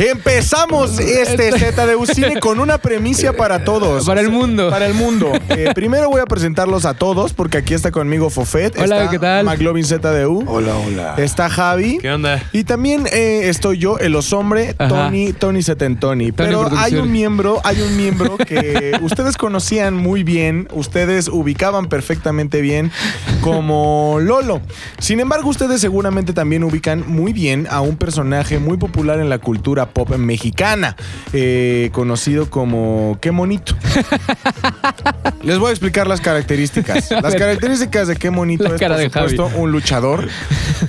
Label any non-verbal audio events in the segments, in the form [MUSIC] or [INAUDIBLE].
Empezamos este ZDU Cine con una premisa para todos. Para el mundo. Para el mundo. Eh, primero voy a presentarlos a todos porque aquí está conmigo Fofet. Hola, está ¿qué tal? McLovin ZDU. Hola, hola. Está Javi. ¿Qué onda? Y también eh, estoy yo, el osombre. Tony, Tony Setentoni. Pero hay un miembro, hay un miembro que [LAUGHS] ustedes conocían muy bien, ustedes ubicaban perfectamente bien como Lolo. Sin embargo, ustedes seguramente también ubican muy bien a un personaje muy popular en la cultura pop mexicana, eh, conocido como Qué Monito. [LAUGHS] Les voy a explicar las características. Las características de Qué Monito La es, cara por Javi. supuesto, un luchador.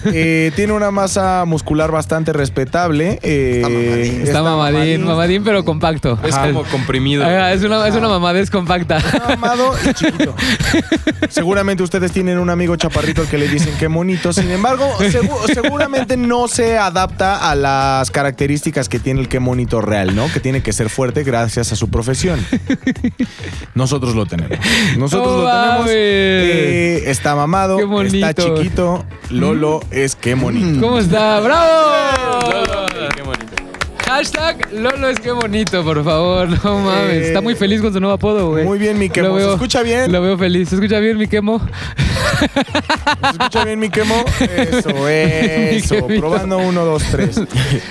Eh, tiene una masa muscular bastante respetable. eh, mamadín. Está mamadín, mamadín, pero compacto. Es Ajá. como comprimido. Ajá, es una, es una mamadez compacta. Amado y chiquito. [LAUGHS] Seguramente ustedes tienen un amigo chaparrito al que le dicen que monito. Sin embargo, segu- seguramente no se adapta a las características que tiene el que monito real, ¿no? Que tiene que ser fuerte gracias a su profesión. Nosotros lo tenemos. Nosotros No lo tenemos. mames. Eh, está mamado, Qué bonito. está chiquito. Lolo es que monito. ¿Cómo está? ¡Bravo! Qué bonito. Hashtag Lolo es que bonito, por favor. No mames. Eh, Está muy feliz con su nuevo apodo, güey. Muy bien, mi Lo quemo. ¿Se veo- escucha bien? Lo veo feliz. ¿Se escucha bien, mi quemo? ¿Se escucha bien mi quemo? Eso, [LAUGHS] eso. Probando uno, dos, tres.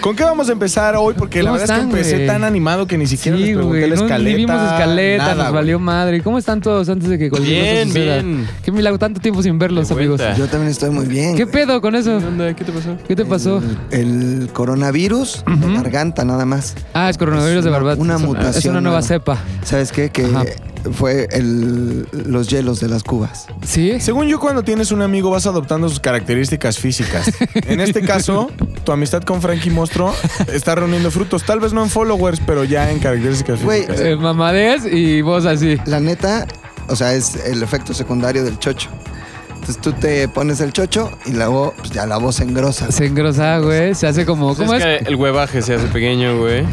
¿Con qué vamos a empezar hoy? Porque la ¿Cómo verdad es que empecé tan animado que ni siquiera les Sí, pregunté güey. la No, escaleta. ni vimos escaleta, nada, nos valió madre. ¿Y ¿Cómo están todos antes de que cualquier Bien, bien. Qué milagro, tanto tiempo sin verlos, amigos. Yo también estoy muy bien. ¿Qué pedo con eso? ¿Qué onda? ¿Qué te pasó? ¿Qué te pasó? El coronavirus, de nada más. Ah, es coronavirus Es de una- verdad. una Es Es mutación una nueva cepa. ¿Sabes qué? Que Ajá. fue el, los hielos de las cubas. ¿Sí? Según yo, cuando tienes un amigo vas adoptando sus características físicas. En este caso, [LAUGHS] tu amistad con Frankie Mostro está reuniendo frutos. Tal vez no en followers, pero ya en características Güey, físicas. Eh, mamadez y vos así. La neta, o sea, es el efecto secundario del chocho. Entonces tú te pones el chocho y luego pues, ya la voz engrosa. Se engrosa, güey. Se hace como. ¿Cómo Pues es? es que el huevaje se hace pequeño, güey.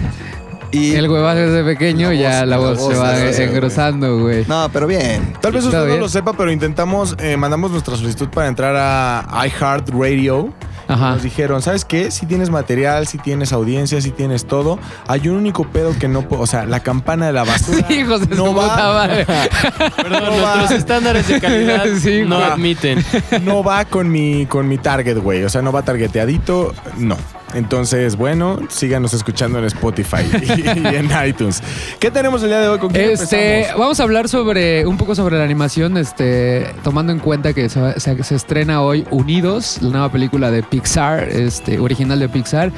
Y El huevaje desde pequeño La y ya voz, la la voz se va voz, engrosando, güey. No, pero bien. Tal vez usted no bien. lo sepa, pero intentamos, eh, mandamos nuestra solicitud para entrar a iHeartRadio. Ajá. Nos dijeron, ¿sabes qué? Si tienes material, si tienes audiencia, si tienes todo, hay un único pedo que no puedo, o sea, la campana de la basura Hijos de no su va, puta madre. [LAUGHS] Perdón, No nuestros va. estándares de calidad [LAUGHS] Sí, no admiten. no va con mi con mi target, güey, o sea, no va targeteadito, no. Entonces, bueno, síganos escuchando en Spotify y, [LAUGHS] y en iTunes. ¿Qué tenemos el día de hoy? ¿Con quién Este, empezamos? vamos a hablar sobre un poco sobre la animación, este, tomando en cuenta que se, se- se estrena hoy Unidos, la nueva película de Pixar, este, original de Pixar.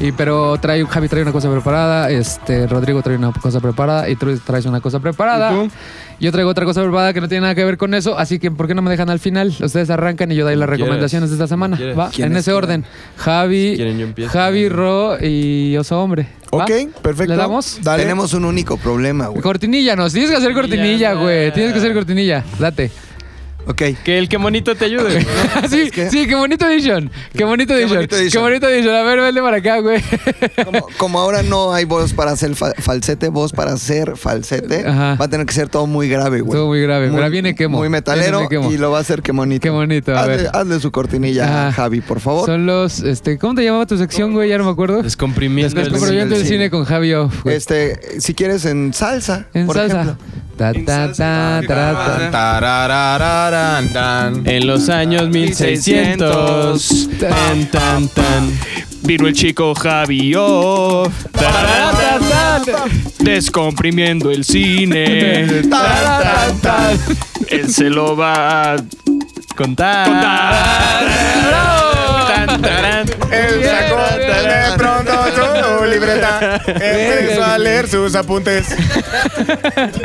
Y pero trae Javi trae una cosa preparada, este, Rodrigo trae una cosa preparada y tú traes una cosa preparada. ¿Y tú? Yo traigo otra cosa preparada que no tiene nada que ver con eso, así que ¿por qué no me dejan al final? Ustedes arrancan y yo doy las recomendaciones de esta semana. ¿va? En ¿Quiénes ese orden. Javi, Si quieren, yo empiezo. Javi, Ro y Oso Hombre. ¿va? Ok, perfecto. ¿Le damos? Dale. Tenemos un único problema, güey. Cortinilla, nos tienes que hacer cortinilla, güey. Tienes que hacer cortinilla. Date. Ok. Que el que monito te ayude. güey. [LAUGHS] sí, qué? sí, qué bonito edition. Qué bonito Qué edition. bonito Qué bonito edition. A ver, vente para acá, güey. Como, como ahora no hay voz para hacer fa- falsete, voz para hacer falsete, Ajá. va a tener que ser todo muy grave, güey. Todo muy grave. Pero viene quemo. Muy metalero Viene quemo. y lo va a hacer que bonito. Qué bonito, a hazle, ver. hazle su cortinilla, Ajá. Javi, por favor. Son los, este, ¿cómo te llamaba tu sección, güey? Ya no me acuerdo. Descomprimiendo el Descubrimiento del del cine cine. con Javi Off, güey. Este, si quieres en salsa, En por salsa. ejemplo. Ta, ta, ta, ta, ta. Tararararán, tan. En los años 1600, tan, tan, tan, vino el chico Javi Off, tarararán, descomprimiendo el cine, él se lo va a contar. Él sacó libreta, empezó a leer sus apuntes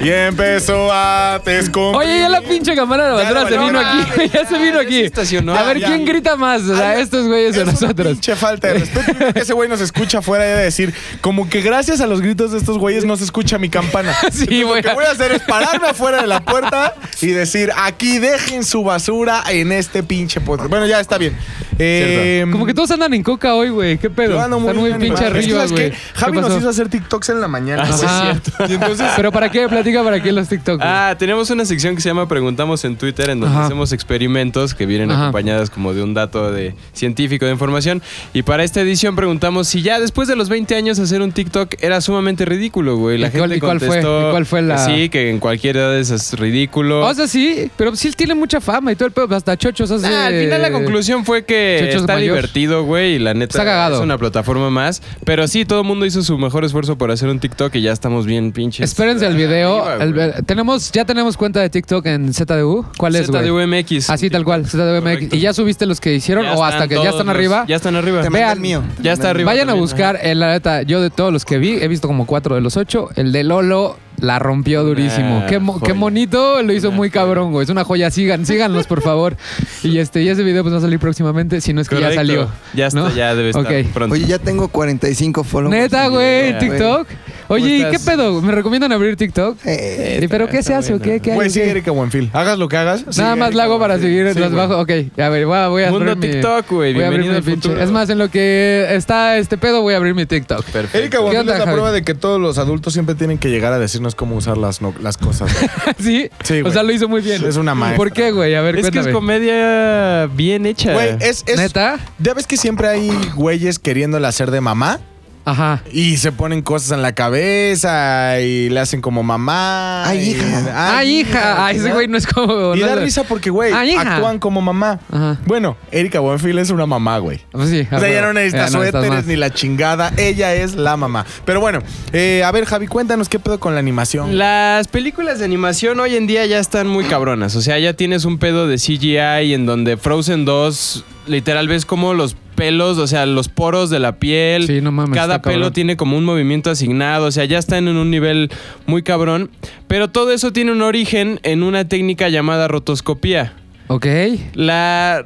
y empezó a descomprimir. Oye, ya la pinche cámara de basura [LAUGHS] Ya, se no, vino no, aquí. Ya se vino aquí. estacionó. A ver, ¿quién grita más? O sea, estos güeyes o es una nosotros. pinche falta de respeto. Ese güey nos escucha afuera y de decir, como que gracias a los gritos de estos güeyes no se escucha mi campana. [LAUGHS] Sí. Lo que voy a hacer es pararme afuera de la puerta y decir, aquí dejen su basura en este pinche podcast. Bueno, ya está bien. Eh, Como que todos andan en coca hoy, güey. ¿Qué pedo? Están muy bien pinche arriba, güey. ¿Qué Javi nos hizo hacer TikToks en la mañana. Ah, Ajá. es cierto. [LAUGHS] Y entonces, ¿Pero para qué? Platica para qué los TikTok. güey. Ah, tenemos una sección que se llama Preguntamos en Twitter, en donde Ajá. hacemos experimentos que vienen Ajá. acompañadas como de un dato de científico de información. Y para esta edición preguntamos si ya después de los 20 años hacer un TikTok era sumamente ridículo, güey. La ¿Y cuál- gente y cuál fue? contestó ¿Y cuál fue la- sí, que en cualquier edad es es ridículo. O sea, sí, pero sí tiene mucha fama y todo el pedo. Hasta chochos hace... Nah, al final la conclusión fue que Chochos está mayor. divertido, güey, y la neta Está cagado. es una plataforma más. Pero sí, todo el mundo hizo su mejor esfuerzo por hacer un TikTok y ya estamos bien pinches. Espérense el video. Arriba, el güey. ve- tenemos, ya tenemos cuenta de TikTok en ZDU. ¿Cuál es, güey? ZDUMX. Así tal cual, ZDUMX. Correcto. ¿Y ya subiste los que hicieron Ya o hasta están que ya todos están los- arriba? Ya están arriba. Te mandé Vean, el mío. ya está arriba. Vayan a también, buscar, en la neta, yo de todos los que vi, he visto como cuatro de los ocho. El de Lolo la rompió durísimo. Qué, mo- qué bonito, lo hizo Una muy cabrón, güey. Es una joya, sigan, síganlos, por favor. [LAUGHS] Y este, y ese video pues va a salir próximamente, si no es que ya salió. Ya está, ¿no? ya debe estar Ok. pronto. Oye, ya tengo 45 followers. Neta, güey, TikTok. Oye, ¿y qué pedo? ¿Me recomiendan abrir TikTok? Eh, ¿Y ¿Pero qué se hace o qué? ¿Qué hay güey, sigue? Erika Buenfil. Hagas lo que hagas. Nada sigue más la hago para seguir Sí, los. Ok, a ver, voy a, voy a Mundo abrir mi- TikTok, güey. Voy a abrir mi pinche. Es más, en lo que está este pedo, voy a abrir mi TikTok. Perfecto. Erika ¿Qué Buenfil es la prueba de que todos los adultos siempre tienen que llegar a decirnos cómo usar las, no- las cosas. güey. [LAUGHS] ¿Sí? Sí, O güey. sea, lo hizo muy bien. Es una maestra. ¿Por qué, güey? A ver, Es que es cuéntame. comedia bien hecha. Güey, es, es- ¿Neta? Ya ves que siempre hay güeyes queriéndole hacer de mamá Ajá. y se ponen cosas en la cabeza y le hacen como mamá. Ay, y- hija. Ay, hija. Ay, ese güey no es como. Y no da es- risa porque, güey, actúan como mamá. Ajá. Bueno, Erika Buenfil es una mamá, güey. Pues sí. O sea, ya no necesita no suéteres ni la chingada. Ella es la mamá. Pero bueno, eh, a ver, Javi, cuéntanos qué pedo con la animación. Las películas de animación hoy en día ya están muy cabronas. O sea, ya tienes un pedo de CGI en donde Frozen 2 literal ves como los pelos, o sea, los poros de la piel. Sí, no mames, Cada cabrón. pelo tiene como un movimiento asignado. O sea, ya están en un nivel muy cabrón. Pero todo eso tiene un origen en una técnica llamada rotoscopía. Ok. La,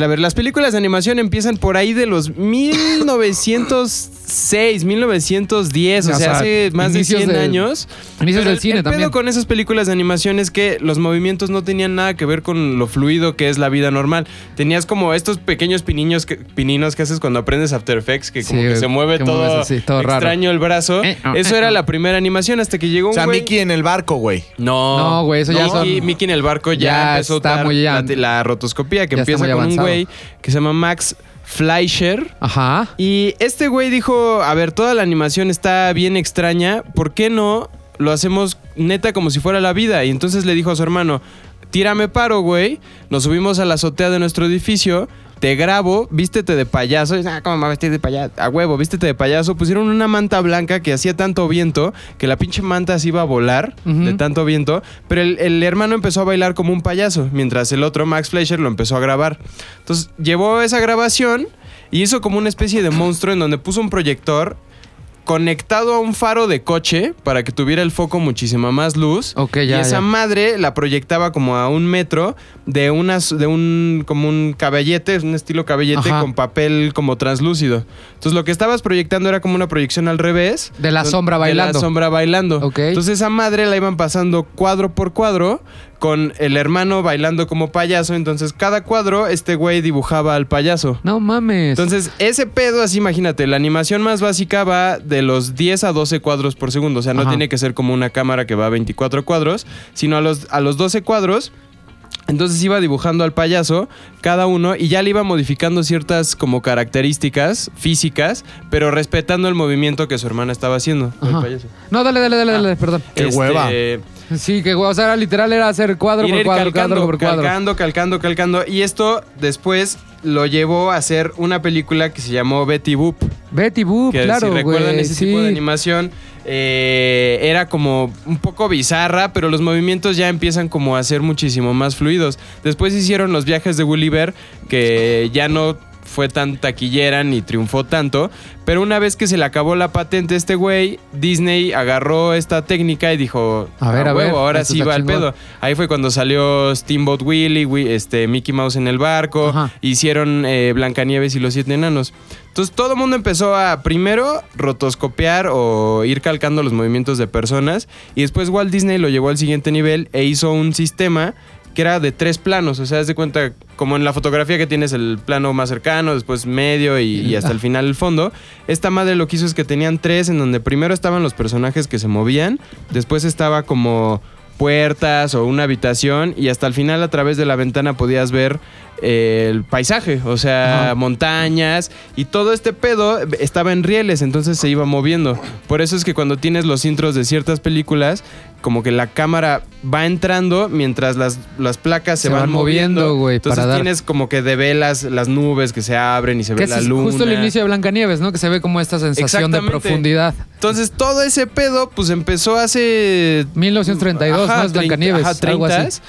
a ver, las películas de animación empiezan por ahí de los [LAUGHS] 1906, 1910, o, O sea, sea, hace más de inicios 100 de- años. inicios Pero del el- cine el pedo también. con esas películas de animación es que los movimientos no tenían nada que ver con lo fluido que es la vida normal. Tenías como estos pequeños piniños que, pininos que haces cuando aprendes After Effects, que como Sí, que se mueve que todo, mueves así, todo raro. extraño el brazo. Eh, oh, Eso eh, era oh. la primera animación hasta que llegó O un sea, güey- Mickey en el barco, güey. no, No, güey, eso ya Mickey, son- Mickey en el barco ya, Ya empezó está muy la, la rotoscopía, que ya está empieza muy con un güey que se llama Max Fleischer. Ajá. Y este güey dijo, a ver, toda la animación está bien extraña, ¿por qué no lo hacemos neta como si fuera la vida? Y entonces le dijo a su hermano, tírame paro, güey, nos subimos a la azotea de nuestro edificio, te grabo, vístete de payaso. Y ah, ¿cómo me voy a vestir de payaso? A huevo, vístete de payaso. Pusieron una manta blanca que hacía tanto viento que la pinche manta se iba a volar de tanto viento. Pero el, el hermano empezó a bailar como un payaso, mientras el otro, Max Fleischer, lo empezó a grabar. Entonces llevó esa grabación y hizo como una especie de monstruo en donde puso un proyector conectado a un faro de coche para que tuviera el foco muchísima más luz. Ok, y ya, esa ya. madre la proyectaba como a un metro de unas de un como un caballete, un estilo caballete Ajá. con papel como translúcido. Entonces lo que estabas proyectando era como una proyección al revés. De la sombra De bailando. la sombra bailando. Ok. Entonces esa madre la iban pasando cuadro por cuadro con el hermano bailando como payaso. Entonces cada cuadro este güey dibujaba al payaso. No mames. Entonces, ese pedo, así imagínate, la animación más básica va de los 10 a 12 cuadros por segundo. O sea, no Ajá. tiene que ser como una cámara que va a 24 cuadros, sino a los, a los 12 cuadros. Entonces iba dibujando al payaso, cada uno, y ya le iba modificando ciertas como características físicas, pero respetando el movimiento que su hermana estaba haciendo. el payaso. No, dale, dale, dale, dale, perdón. Qué hueva. [LAUGHS] Sí, que o sea, era literal era hacer cuadro por cuadro, calcando, cuadro por cuadro. calcando, calcando, calcando. Y esto después lo llevó a hacer una película que se llamó Betty Boop. Betty Boop, que claro, si recuerdan ese sí. tipo de animación eh, era como un poco bizarra pero los movimientos ya empiezan como a ser muchísimo más fluidos después hicieron los viajes de Gulliver que ya no fue tan taquillera ni triunfó tanto pero una vez que se le acabó la patente a este güey Disney agarró esta técnica y dijo A ver, a ver, huevo, ahora esto sí va al chingón". pedo ahí fue cuando salió Steamboat Willie Wi- este Mickey Mouse en el barco Ajá. hicieron eh, Blancanieves y los siete enanos. Entonces todo el mundo empezó a primero rotoscopiar o ir calcando los movimientos de personas y después Walt Disney lo llevó al siguiente nivel e hizo un sistema que era de tres planos. O sea, haz de cuenta, como en la fotografía que tienes el plano más cercano, después medio y, y hasta el final el fondo. Esta madre lo que hizo es que tenían tres, en donde primero estaban los personajes que se movían, después estaba como puertas o una habitación y hasta el final a través de la ventana podías ver el paisaje, o sea, montañas y todo este pedo estaba en rieles, entonces se iba moviendo. Por eso es que cuando tienes los intros de ciertas películas, como que la cámara va entrando mientras las, las placas se, Se van, van moviendo, güey, Entonces para dar- tienes como que de velas las nubes que se abren y se Que ve es la luna. justo el inicio de Blancanieves, ¿no? Que se ve como esta sensación de profundidad. Entonces todo ese pedo pues empezó hace 1932, Ajá, ¿no? Es 30, Blancanieves, ajá, algo así.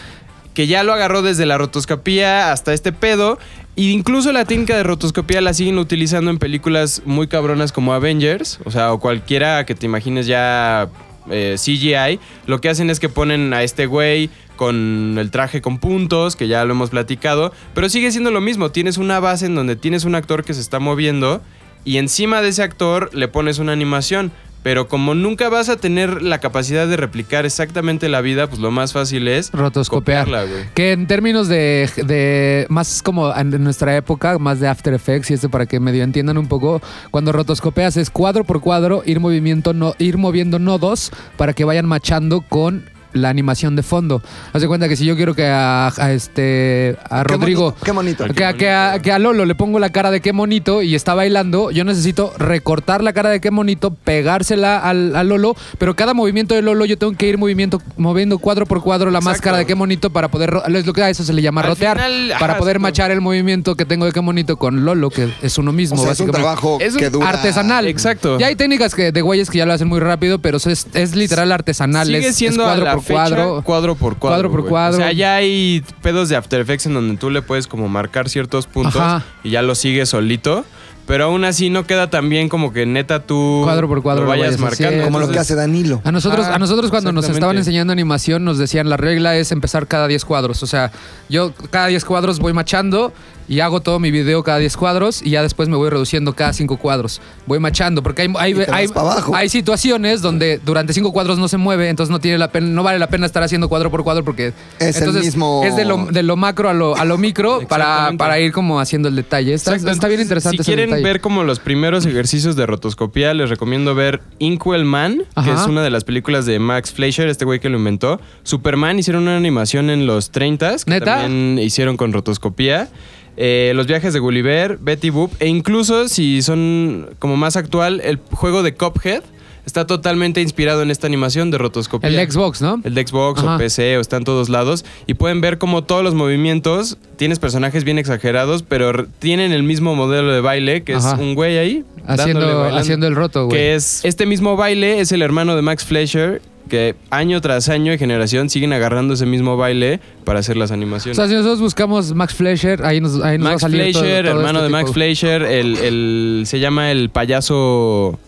30s, que ya lo agarró desde la rotoscopía hasta este pedo. E incluso la técnica de rotoscopía la siguen utilizando en películas muy cabronas como Avengers, o sea, o cualquiera que te imagines ya eh, CGI. Lo que hacen es que ponen a este güey con el traje con puntos, que ya lo hemos platicado, pero sigue siendo lo mismo. Tienes una base en donde tienes un actor que se está moviendo y encima de ese actor le pones una animación. Pero como nunca vas a tener la capacidad de replicar exactamente la vida, pues lo más fácil es Rotoscopiar. copiarla, güey. Que en términos de, de más como en nuestra época, más de After Effects y esto para que medio entiendan un poco, cuando rotoscopeas es cuadro por cuadro ir movimiento no, ir moviendo nodos para que vayan machando con la animación de fondo. Haz de cuenta que si yo quiero que a, a este a Qué Rodrigo bonito, Qué bonito. que, a- que a, que a Lolo le pongo la cara de qué monito y está bailando, yo necesito recortar la cara de qué monito, pegársela al, a Lolo, pero cada movimiento de Lolo yo tengo que ir movimiento, moviendo cuadro por cuadro la Exacto. máscara de qué monito para poder, es lo que a eso se le llama Al rotear, final, ajá, para poder machar el movimiento que tengo de qué monito con Lolo, que es uno mismo, O sea, es un básicamente. trabajo Es un que dura. Artesanal. Exacto. Ya hay técnicas que, de güeyes que ya lo hacen muy rápido, pero es, es literal artesanal. Sigue es- es siendo a cuadro la por fecha, cuadro. cuadro por cuadro. Cuadro por güey. cuadro. O sea, ya hay pedos de After Effects en donde tú le puedes como marcar ciertos puntos Ajá. y ya lo sigues solito. Pero aún así no queda tan bien como que neta tú Cuadro por cuadro lo lo vayas vayas marcando. Como lo que hace Danilo. A nosotros, Ah, a nosotros cuando nos estaban enseñando animación nos decían la regla es empezar cada 10 cuadros. O sea, yo cada 10 cuadros voy machando y hago todo mi video cada 10 cuadros y ya después me voy reduciendo cada 5 cuadros. Voy machando porque hay, hay, hay, pa' abajo. hay situaciones donde durante 5 cuadros no se mueve, entonces no tiene la pena, no vale la pena estar haciendo cuadro por cuadro porque Es el mismo- es de lo, de lo macro a lo, a lo micro [LAUGHS] para, para ir como haciendo el detalle. Está, está bien interesante Si quieren detalle. ver como los primeros ejercicios de rotoscopía, les recomiendo ver Inkwell Man, que es una de las películas de Max Fleischer, este güey que lo inventó. Superman hicieron una animación en los 30s, que ¿Neta? también hicieron con rotoscopía. Eh, los viajes de Gulliver, Betty Boop, e incluso si son como más actual, el juego de Cuphead está totalmente inspirado en esta animación de rotoscopía. el de Xbox, ¿no? El de Xbox Ajá. o PC o está en todos lados. Y pueden ver como todos los movimientos, tienes personajes bien exagerados, pero tienen el mismo modelo de baile, que Ajá. es un güey ahí. haciendo, bailando. haciendo el roto, güey. Que es este mismo baile, es el hermano de Max Fleischer, que año tras año y generación siguen agarrando ese mismo baile para hacer las O animaciones. sea, si nosotros buscamos Max Fleischer, ahí nos, ahí nos va a salir todo- Fleischer, todo hermano este de Max. Fleischer, el, el- se llama el payaso.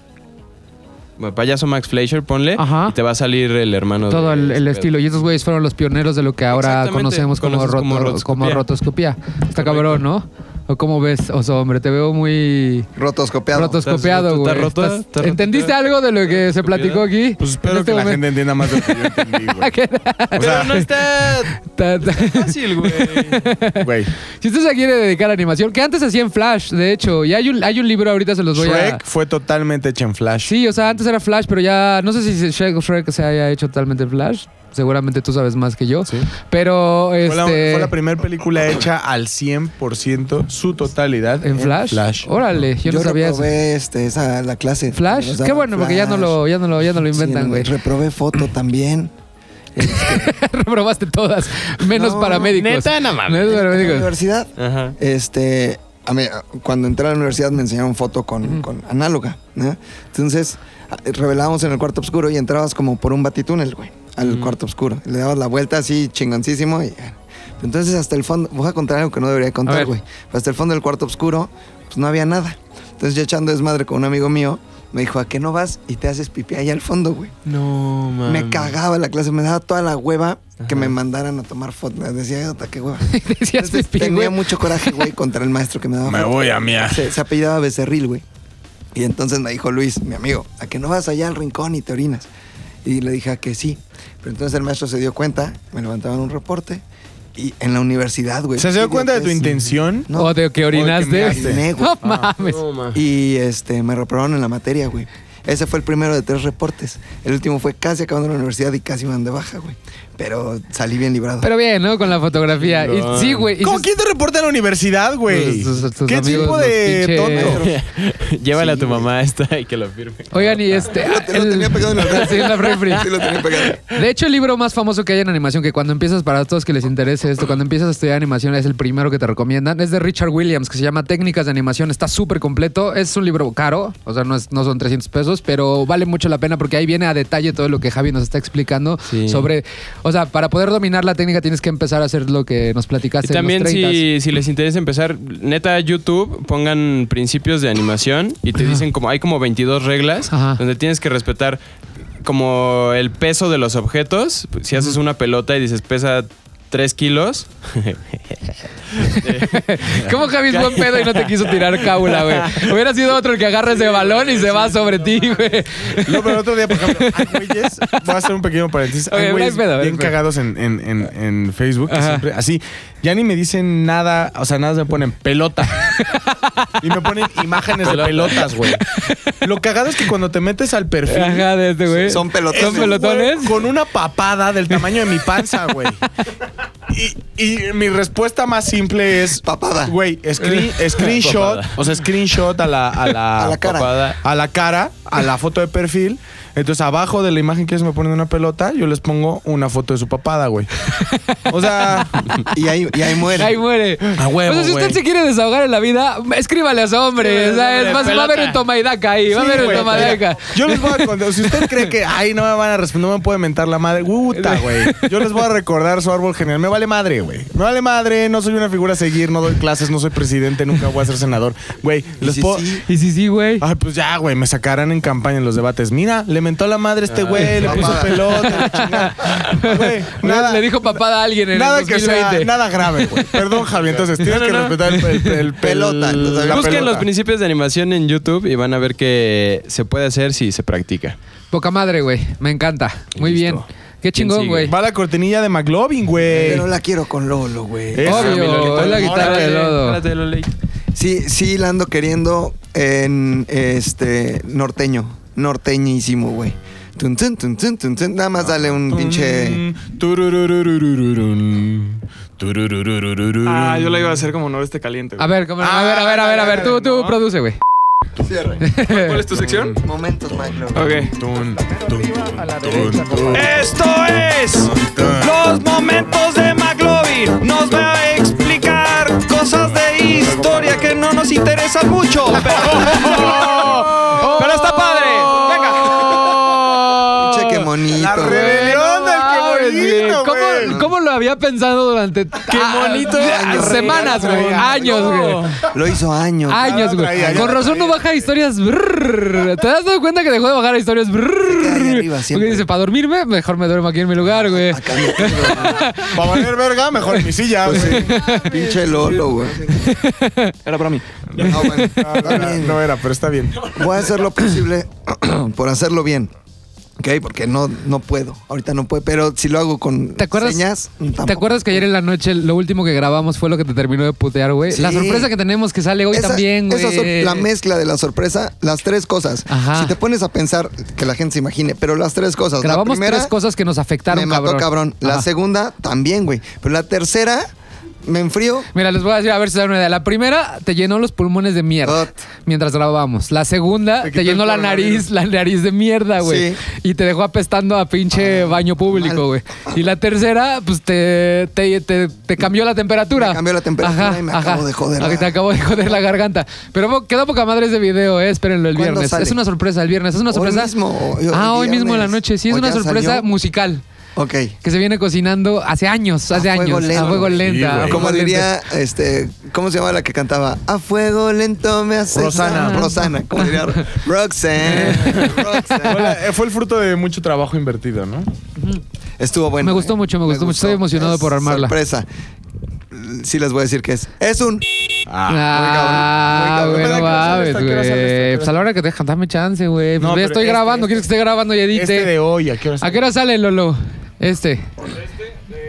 payaso Max Fleischer, ponle. Ajá. Y te va a salir el hermano Todo de el, el estilo. Y estos güeyes fueron los pioneros de lo que ahora conocemos como, roto- como rotoscopía. Está cabrón, ¿no? ¿O cómo ves, oso hombre? Te veo muy Rotoscopiado. rotoscopiado, ¿Estás- güey. estás roto? Estás- ¿Estás roto? ¿Entendiste algo de lo que se platicó aquí? Pues espero En este que la momento. gente entienda más de lo que yo entendí, güey. [LAUGHS] O Pero sea, no está [LAUGHS] Ta- ta- fácil, güey. güey. Si usted se quiere dedicar a animación, que antes hacía en Flash, de hecho, y hay un, hay un libro, ahorita se los voy a... Shrek fue totalmente hecho en Flash. Sí, o sea, antes era Flash, pero ya no sé si Shrek, Shrek se haya hecho totalmente Flash. Seguramente tú sabes más que yo. Sí. Pero Fue la, este fue la primera película hecha al 100%, su totalidad. en Flash. Flash. Órale, yo, Yo no sabía eso. reprobé este, esa, la clase. Flash, qué bueno, porque ya no lo, ya no lo, ya no lo Sí, inventan, no, güey. reprobé foto también. [LAUGHS] Reprobaste todas, menos No, paramédicos. neta, no mames. Menos En la paramédicos. universidad, Ajá. este, a mí, cuando entré a la universidad me enseñaron foto con, con análoga. ¿no? Entonces, revelábamos en el cuarto oscuro y entrabas como por un batitúnel, güey, al cuarto oscuro. Le dabas la vuelta así chingoncísimo y... Entonces hasta el fondo, voy a contar algo que no debería contar, güey. Hasta el fondo del cuarto oscuro, pues no había nada. Entonces yo echando desmadre con un amigo mío, me dijo, ¿a qué no vas y te haces pipí ahí al fondo, güey? No, mames. Me cagaba la clase, me daba toda la hueva que me mandaran a tomar fotos. Me decía, "Ota, qué hueva. [LAUGHS] Decías Entonces, pipí, tenía güey. mucho coraje, güey, contra el maestro que me daba Me voy a miar. Se, se apellidaba Becerril, güey. Y entonces me dijo Luis, mi amigo, ¿a que no vas allá al rincón y te orinas? Y le dije "¿A que sí. Pero entonces el maestro se dio cuenta, me levantaban un reporte Y en la universidad, güey. ¿Se dio ¿Qué cuenta de tu intención? No. O de que orinaste. Oriné, güey. [LAUGHS] No mames. Y este, me reprobaron en la materia, güey. Ese fue el primero de tres reportes. El último fue casi acabando la universidad y casi me de baja, güey. Pero salí bien librado. Pero bien, ¿no? Con la fotografía. Y, sí, güey. y ¿Cómo quién te reporta en la universidad, güey? Tus- tus- tus ¿Qué amigos, tipo los de pinche- tonto? [LAUGHS] [LAUGHS] Llévala a tu mamá esta y que lo firme. Oigan, y este. Lo, te- lo el- tenía pegado en la [LAUGHS] red. Sí, en la refri. Sí, lo tenía pegado. De hecho, el libro más famoso que hay en animación, que cuando empiezas, para todos que les interese esto, cuando empiezas a estudiar animación, es el primero que te recomiendan, es de Richard Williams, que se llama Técnicas de Animación. Está súper completo. Es un libro caro, o sea, no, es- no son 300 pesos, pero vale mucho la pena porque ahí viene a detalle todo lo que Javi nos está explicando Sí. sobre. O sea, para poder dominar la técnica tienes que empezar a hacer lo que nos Y platicaste. en también los 30s. si, si les interesa empezar, neta YouTube, pongan principios de animación y te dicen como hay como 22 reglas Ajá. donde tienes que respetar como el peso de los objetos. Si haces una pelota y dices pesa 3 kilos, [LAUGHS] ¿Cómo Javi es buen pedo y no te quiso tirar cábula, güey? Hubiera sido otro el que agarra ese balón y se va sobre ti, güey. No, pero el otro día, por ejemplo, hay güeyes, voy a hacer un pequeño paréntesis, hay güeyes hay bien pedo. cagados en, en, en, en Facebook, que siempre, así, ya ni me dicen nada, o sea, nada me ponen pelota. [LAUGHS] y me ponen imágenes de pelotas, güey. Lo cagado es que cuando te metes al perfil, Ajá, de este, güey. Son pelotones. ¿Son pelotones? güey, con una papada del tamaño de mi panza, güey. Y, y mi respuesta más simple es... Papada. Güey, screen- screenshot, Papada. o sea, screenshot a la, a la, A la cara. papada. a la cara, a la foto de perfil. Entonces, abajo de la imagen que ellos me ponen una pelota, yo les pongo una foto de su papada, güey. O sea, [LAUGHS] Y ahí, y ahí muere. Ahí muere. A huevo, O sea, si usted güey. se quiere desahogar en la vida, escríbale a su hombre. Escríbale O sea, a su es hombre, más, va a haber un toma y daca ahí. va a sí, haber un güey, toma y mira, daca. Yo les voy a contar. Si usted cree que, ay, no me van a responder, no me puede mentar la madre, puta, güey. Yo les voy a recordar su árbol general. Me vale madre, güey. Me vale madre, no soy una figura a seguir, no doy clases, no soy presidente, nunca voy a ser senador. Güey, Y les sí, puedo. sí. Y sí, sí, güey. Ay, pues ya, güey, me sacarán en campaña en los debates. Mira, le mentó la madre a este güey, le puso papá. pelota. [LAUGHS] Güey, nada. Le dijo papada a alguien en Nada el que sea, 2020. nada grave, güey. Perdón, Javi, entonces tienes No, no, que no. respetar el, el- el- Pelota, entonces, Busquen pelota. los principios de animación en YouTube y van a ver que se puede hacer si se practica. Poca madre, güey. Me encanta. Muy Listo. bien. Qué ¿Quién chingón, güey. Va la cortinilla de McLovin, güey. Pero la quiero con Lolo, güey. Obvio, es la guitarra de lodo. Sí, sí la ando queriendo en este norteño. Norteñísimo, güey. Tun, tun, tun, tun, tun, tun. Nada más dale un pinche. Ah, yo la iba a hacer como noreste caliente. A ver, ¿cómo- a ver, a ver, a ver, a ver. Tú, tú No. produce, güey. Cierre. ¿Cuál es tu sección? Momentos, Mike. Ok. Tun, tun. Esto es los momentos de McLovin. Nos va a explicar cosas de historia que no nos interesan mucho. Pero, [LAUGHS] pero está padre. Venga. Pinche qué bonito. La güey. rebelión del mames, que bonito, ¿Cómo, güey. ¿Cómo lo había pensado durante qué bonito años, semanas, güey? Años, güey. Lo hizo años. Años, güey. Con razón no baja historias. brrr. ¿Te has dado cuenta que dejó de bajar historias? brrr? arriba siempre. Porque dice, para dormirme, mejor me duermo aquí en mi lugar, güey. Acá me tengo, güey. [LAUGHS] Para valer verga, mejor en mi silla, güey. Pinche Lolo, güey. Era para mí. No, bueno, No, no no era, pero está bien. Voy a hacer lo posible [CLEARS THROAT] por hacerlo bien. ¿Ok? Porque no, no puedo. Ahorita no puedo. Pero si lo hago con ¿Te acuerdas? señas, tampoco. ¿Te acuerdas que ayer en la noche lo último que grabamos fue lo que te terminó de putear, güey? Sí. La sorpresa que tenemos que sale hoy Esa- también, güey. esa la mezcla de la sorpresa, las tres cosas. Ajá. Si te pones a pensar, que la gente se imagine, pero las tres cosas. Grabamos la primera, tres cosas que nos afectaron, me mató cabrón. cabrón. La Ajá. segunda, también, güey. Pero la tercera, me enfrío. Mira, les voy a decir a ver si se dan una idea. La primera te llenó los pulmones de mierda Ot. mientras grabamos. La segunda Te llenó la nariz, la nariz de mierda, güey. Sí. Y te dejó apestando a pinche baño público, güey. Y la tercera, pues te, te, te, te cambió la temperatura. Me cambió la temperatura y me acabo de joder Ajá, la- Te acabo de joder la garganta. Pero quedó poca madre ese video, eh. Espérenlo el ¿Cuándo viernes. sale? Es una sorpresa el viernes. Es una Hoy sorpresa. mismo, o- ah, hoy mismo en la noche. Sí, es ¿O una sorpresa salió? musical. Ok. Que se viene cocinando hace años, hace fuego años. lento. A fuego Sí, lenta. güey. a Como diría, este, ¿cómo se llama la que cantaba? A fuego lento me hace. Rosana. Rosana, como diría Roxanne. Fue, Roxanne. eh, fue el fruto de mucho trabajo invertido, ¿no? Estuvo bueno. Me gustó ¿eh? mucho, me gustó mucho. Estoy emocionado Es por armarla. Sorpresa. Sí les voy a decir que es. Es un. Ah, muy cabrón, muy bueno, cabrón. ¿A sale? ¿A güey. sale Pues a la hora que te dejan, dame chance, güey. Pues No, estoy este, grabando, este. ¿quieres que esté grabando y edite? Este de hoy, ¿a qué hora ¿A qué hora sale, Lolo? Este.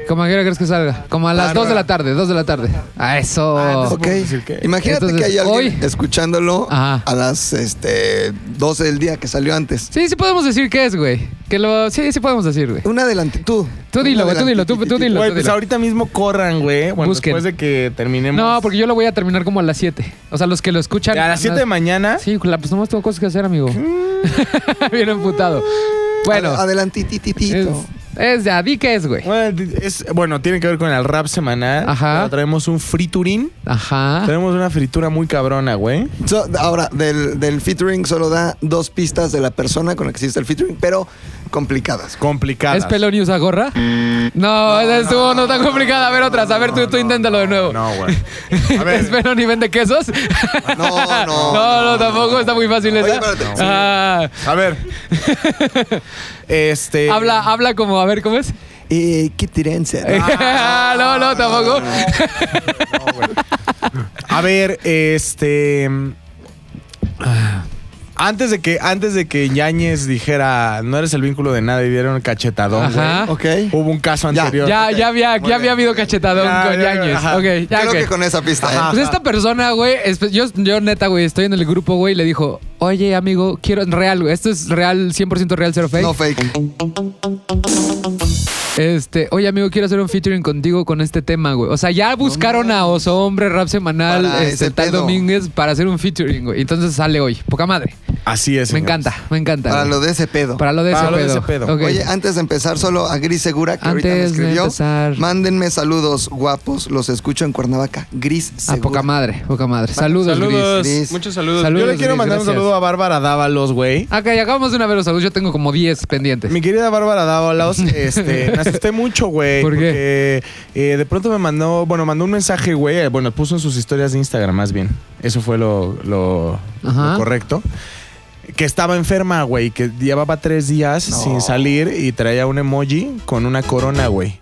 ¿Cómo a qué hora crees que salga? Como a las Ah, 2 de la tarde, 2 de la tarde. A eso. entonces- Ok. Imagínate Entonces, que hay alguien hoy- escuchándolo Ajá. a las este, 12 del día que salió antes. Sí, sí podemos decir qué es, güey. Que lo... Sí, sí podemos decir, güey. Un adelante, tú. Tú dilo, güey, tú dilo, tú- tú dilo. Güey, pues ahorita mismo corran, güey. Bueno, Busquen. después de que terminemos. No, porque yo lo voy a terminar como a las 7. O sea, los que lo escuchan. A las 7 de mañana. Sí, la- pues nomás tengo cosas que hacer, amigo. [LAUGHS] Bien emputado. Bueno, es, Adelantititito. Es ya, di qué es, güey. Bueno, es- bueno, tiene que ver con el rap semanal. Ajá. Traemos un friturín. Ajá. Tenemos una fritura muy cabrona, güey. So, ahora, del, del featuring solo da dos pistas de la persona con la que hiciste el featuring, pero complicadas. Complicadas. ¿Es pelón y usa gorra? No, esa estuvo no tan complicada. A ver otras. A ver, tú, tú inténtalo de nuevo. No, güey. [LAUGHS] A ver. ¿Es pelón y vende quesos? [LAUGHS] No, no. No, no, tampoco. Está muy fácil Oye, esa. espérate. Ah, A ver. [LAUGHS] este. habla, habla como, a ver, ¿cómo es? Eh, qué tirenza. no, no, tampoco. A ver, este. Antes de que, antes de que Yáñez dijera no eres el vínculo de nada y diera un cachetadón, Ajá. güey. Ok. Hubo un caso Ya, anterior. Ya, ya había, ya había habido cachetadón Ya, con ya, Yañez. ajá. Ok, ya, Creo ok. que con esa pista. ¿eh? Pues esta persona, güey, espe- yo, yo neta, güey, estoy en el grupo, güey, y le dijo, oye, amigo, quiero, real, güey, esto es real, 100% real, cero fake. No fake. Este, oye, amigo, quiero hacer un featuring contigo con este tema, güey. O sea, ya buscaron a Oso Hombre Rap Semanal, Para este, ese tal pedo. Domínguez, para hacer un featuring, güey. Entonces sale hoy. Poca madre. Así es. Me señores. encanta, me encanta. Para güey. lo de ese pedo. Para lo de ese Para lo de pedo. ese pedo. Ok. Oye, antes de empezar, solo a Gris Segura, que ahorita me Antes de escribió. empezar. Mándenme saludos guapos, los escucho en Cuernavaca. Gris a Segura. poca madre, poca madre. Saludos, Saludos. Gris. Gris. Muchos saludos. Saludos. Yo le quiero Gris, mandar un gracias. saludo a Bárbara Dávalos, güey. Ok, acabamos de una vez los saludos. Yo tengo como 10 pendientes. Mi querida Bárbara Dávalos, [LAUGHS] este, asusté mucho, güey. ¿Por qué? Porque eh, de pronto me mandó, bueno, mandó un mensaje, güey. eh, Bueno, puso en sus historias de Instagram, más bien. Eso fue lo, lo- Ajá. lo correcto. Que estaba enferma, güey. Que llevaba tres días sin salir y traía un emoji con una corona, güey.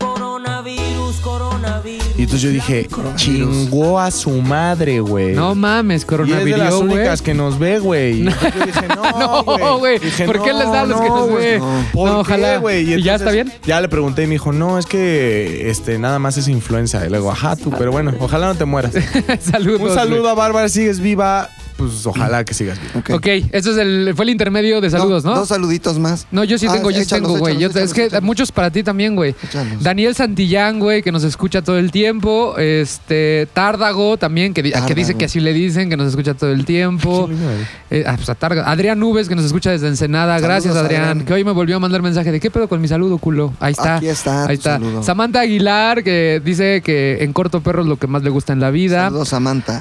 Y entonces yo dije, chingó a su madre, güey. No mames, y es de coronavirus, las güey. únicas que nos ve, güey. [LAUGHS] Entonces yo dije, No, [LAUGHS] no, güey. Dije, ¿Por qué les da a los que no, nos güey. ve? ¿Por No, qué, ojalá. güey? ¿Y ya está bien? Ya le pregunté y me dijo, no, es que este, nada más es influenza. Y luego, ajá, tú, pero bueno, ojalá no te mueras. [LAUGHS] Saludos. Un saludo a Bárbara, sigues viva. Pues ojalá que sigas viva. Ok. Eso es el, fue el intermedio de saludos, ¿no? Dos saluditos más. No, yo sí Ah, tengo, yo sí échalos, tengo, güey. Yo- échalos, Es que échalos. muchos para ti también, güey. Échalos. Daniel Santillán, güey, que nos escucha todo el tiempo. Este, Tárdago también, que, di- que dice Tárdago. que así le dicen, que nos escucha todo el tiempo. Eh, ah, pues a Tárdago. Adrián Nubes, que nos escucha desde Ensenada. Saludos, Gracias, Adrián. Adrián. Que hoy me volvió a mandar mensaje de qué pedo con mi saludo, culo. Ahí está. Aquí está Ahí tu está. saludo. Samantha Aguilar, que dice que en corto perro es lo que más le gusta en la vida. Saludos, Samantha.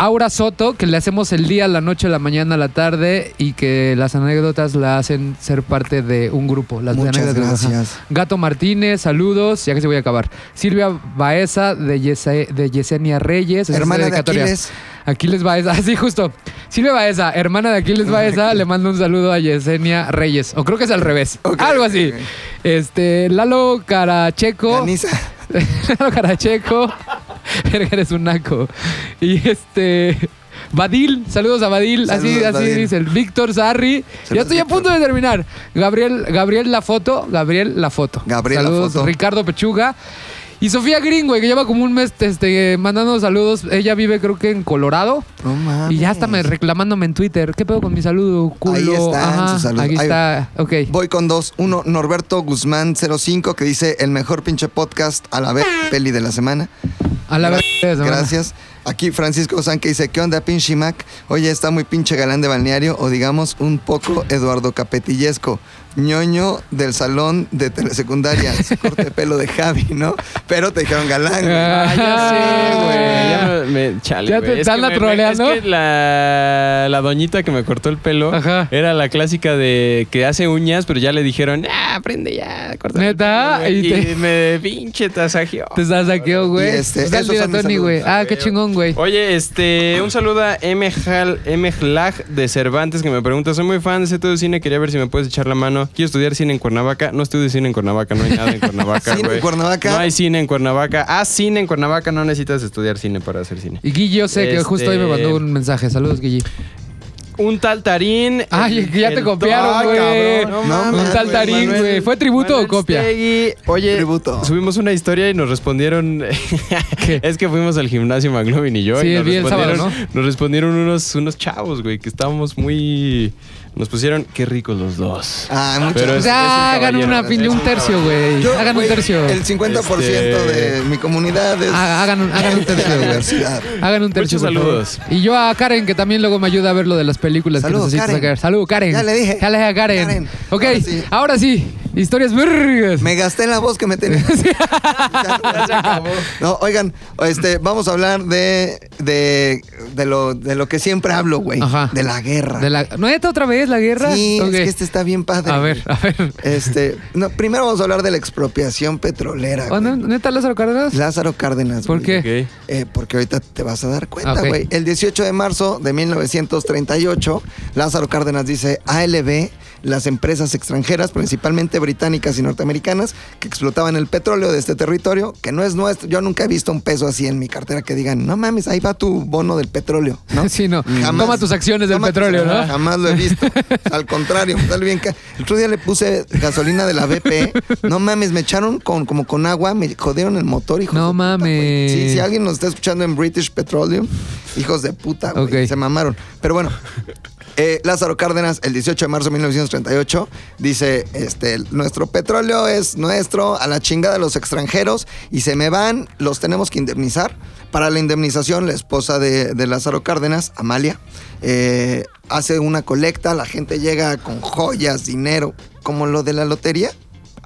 Aura Soto, que le hacemos el día, la noche, la mañana, la tarde y que las anécdotas la hacen ser parte de un grupo. Las Muchas anécdotas, ajá. gracias. Gato Martínez, saludos, ya que se voy a acabar. Silvia Baeza de, Yese- de Yesenia Reyes. Hermana de. Aquiles. Aquiles Baeza, [LAUGHS] así justo. Silvia Baeza, hermana de Aquiles Baeza, le mando un saludo a Yesenia Reyes. O creo que es al revés. Algo así. Este, Lalo Caracheco. [LAUGHS] Lalo Caracheco. [LAUGHS] Eres un naco. Y este. Badil, saludos a Badil, así, Saludos, así Badil. dice el Víctor Sarri. ya estoy a punto de terminar. Gabriel, Gabriel La Foto, Gabriel La Foto. Gabriel La Foto. Ricardo Pechuga. Y Sofía Green, güey, que lleva como un mes este, mandando saludos. Ella vive, creo que en Colorado. No mames. Y ya está me reclamándome en Twitter. ¿Qué pedo con mi saludo, culo? Ahí están Ajá, sus saludos. Aquí Ahí- está. Ok. Voy con dos. Uno, Norberto Guzmán 05, que dice el mejor pinche podcast a la vez, peli de la semana. A la vez. Gracias. Aquí Francisco San que dice, ¿qué onda pinche Mac? Oye, está muy pinche galán de balneario o digamos un poco Eduardo Capetillesco. Ñoño del salón de telesecundaria. [LAUGHS] Su corte de pelo de Javi, ¿no? Pero te dijeron galán. güey. Ah, ya sé, güey. Ya me, me- chale, ¿Ya te Es están me- troleando? Es que la, la doñita que me cortó el pelo Ajá. era la clásica de que hace uñas, pero ya le dijeron, ah, aprende ya, corta. ¿Neta? pelo", Y me pinche tasajeó. Te saqueó, güey. Este, a mis Tony, güey. Ah, qué chingón, güey. Oye, este, un saludo a M. Hal, M. Hlag de Cervantes que me pregunta, soy muy fan de ese todo de cine, quería ver si me puedes echar la mano. Quiero estudiar cine en Cuernavaca. No estudio cine en Cuernavaca, no hay nada en Cuernavaca, [LAUGHS] ¿Cine en. Cuernavaca? No hay cine en Cuernavaca. Haz cine en Cuernavaca, no necesitas estudiar cine para hacer cine. Y Guille, yo sé que Este- justo hoy me mandó un mensaje. Saludos, Guille. un tal Tarín. Ay, ya te copiaron, güey. No un tal güey, Tarín, güey. ¿Fue tributo Manuel o copia? Stegui. Oye, Tributo. subimos una historia y nos respondieron. [LAUGHS] ¿Qué? es que fuimos al gimnasio McLovin y yo. Sí, y nos vi el sábado, respondieron, nos respondieron unos, unos chavos, güey, que estábamos muy. Nos pusieron qué ricos los dos. Ah, muchas Pero es un hagan una, es un tercio, güey. Hagan un tercio. El 50% Este- de mi comunidad es Ah, Hagan un, hagan un tercio. Hagan un tercio. Muchos saludos. Y yo a Karen, que también luego me ayuda a ver lo de las películas Saludos, que necesito Karen. sacar. Salud, Karen. Ya le dije. Ya le dije a Karen. Karen. Ok, Ahora sí. ahora sí. Historias vergas. Me gasté en la voz que me tenía. [LAUGHS] Ya se acabó. No, oigan, este, vamos a hablar de, de, de lo, de lo que siempre hablo, güey. Ajá. De la guerra. De la... ¿No es otra vez la guerra? Sí, es que este está bien padre. A ver, a ver. Este, no, primero vamos a hablar de la expropiación petrolera. ¿Oh, no- ¿Neta Lázaro Cárdenas? Lázaro Cárdenas. ¿Por güey. qué? Eh, porque ahorita te vas a dar cuenta, Ok. güey. El 18 de marzo de 1938, Lázaro Cárdenas dice ALB, las empresas extranjeras, principalmente británicas y norteamericanas, que explotaban el petróleo de este territorio, que no es nuestro. Yo nunca he visto un peso así en mi cartera que digan, no mames, ahí va tu bono del petróleo, ¿no? [LAUGHS] Sí, no. Jamás. Toma tus acciones del tus- petróleo, ¿no? Jamás lo he visto. [LAUGHS] Al contrario, me sale bien. ca- El otro día le puse gasolina de la BP. No mames, me echaron con, como con agua, me jodieron el motor, hijos No de puta, güey. mames. Sí, si alguien nos está escuchando en British Petroleum, hijos de puta. Se mamaron. Pero bueno. Eh, Lázaro Cárdenas, el 18 de marzo de 1938, dice, este, nuestro petróleo es nuestro, a la chingada de los extranjeros, y se me van, los tenemos que indemnizar. Para la indemnización, la esposa de, de Lázaro Cárdenas, Amalia, eh, hace una colecta, la gente llega con joyas, dinero, como lo de la lotería,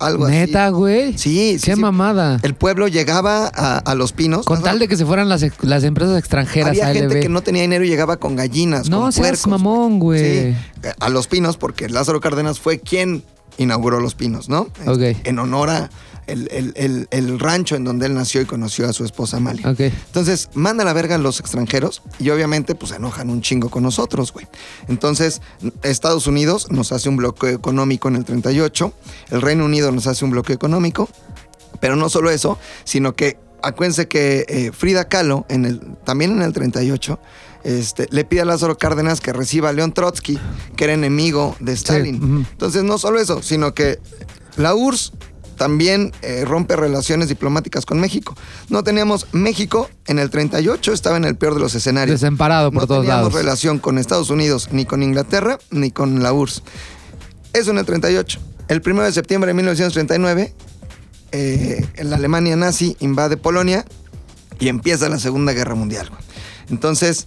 algo así. Neta, güey. Sí, sí, Qué sí. mamada. El pueblo llegaba a, a Los Pinos. Con tal de que se fueran las, las empresas extranjeras había a gente LB. que no tenía dinero y llegaba con gallinas, No con seas puercos. mamón, güey. Sí, eh, a Los Pinos, porque Lázaro Cárdenas fue quien inauguró Los Pinos, ¿no? Ok. En honor a el, el- el- el rancho en donde él nació y conoció a su esposa Amalia. Ok. Entonces, manda a la verga a los extranjeros y obviamente pues se enojan un chingo con nosotros, güey. Entonces, Estados Unidos nos hace un bloqueo económico en el 38, el Reino Unido nos hace un bloqueo económico, pero no solo eso, sino que acuérdense que eh, Frida Kahlo, en el, también en el 38, este, le pide a Lázaro Cárdenas que reciba a León Trotsky, que era enemigo de Stalin. Entonces, no solo eso, sino que la URSS también eh, rompe relaciones diplomáticas con México. No teníamos México en el 38, estaba en el peor de los escenarios. Desemparado por no todos teníamos lados. relación con Estados Unidos, ni con Inglaterra, ni con la URSS. Eso en el 38. El 1 de septiembre de 1939, eh, la Alemania nazi invade Polonia y empieza la Segunda Guerra Mundial. Entonces,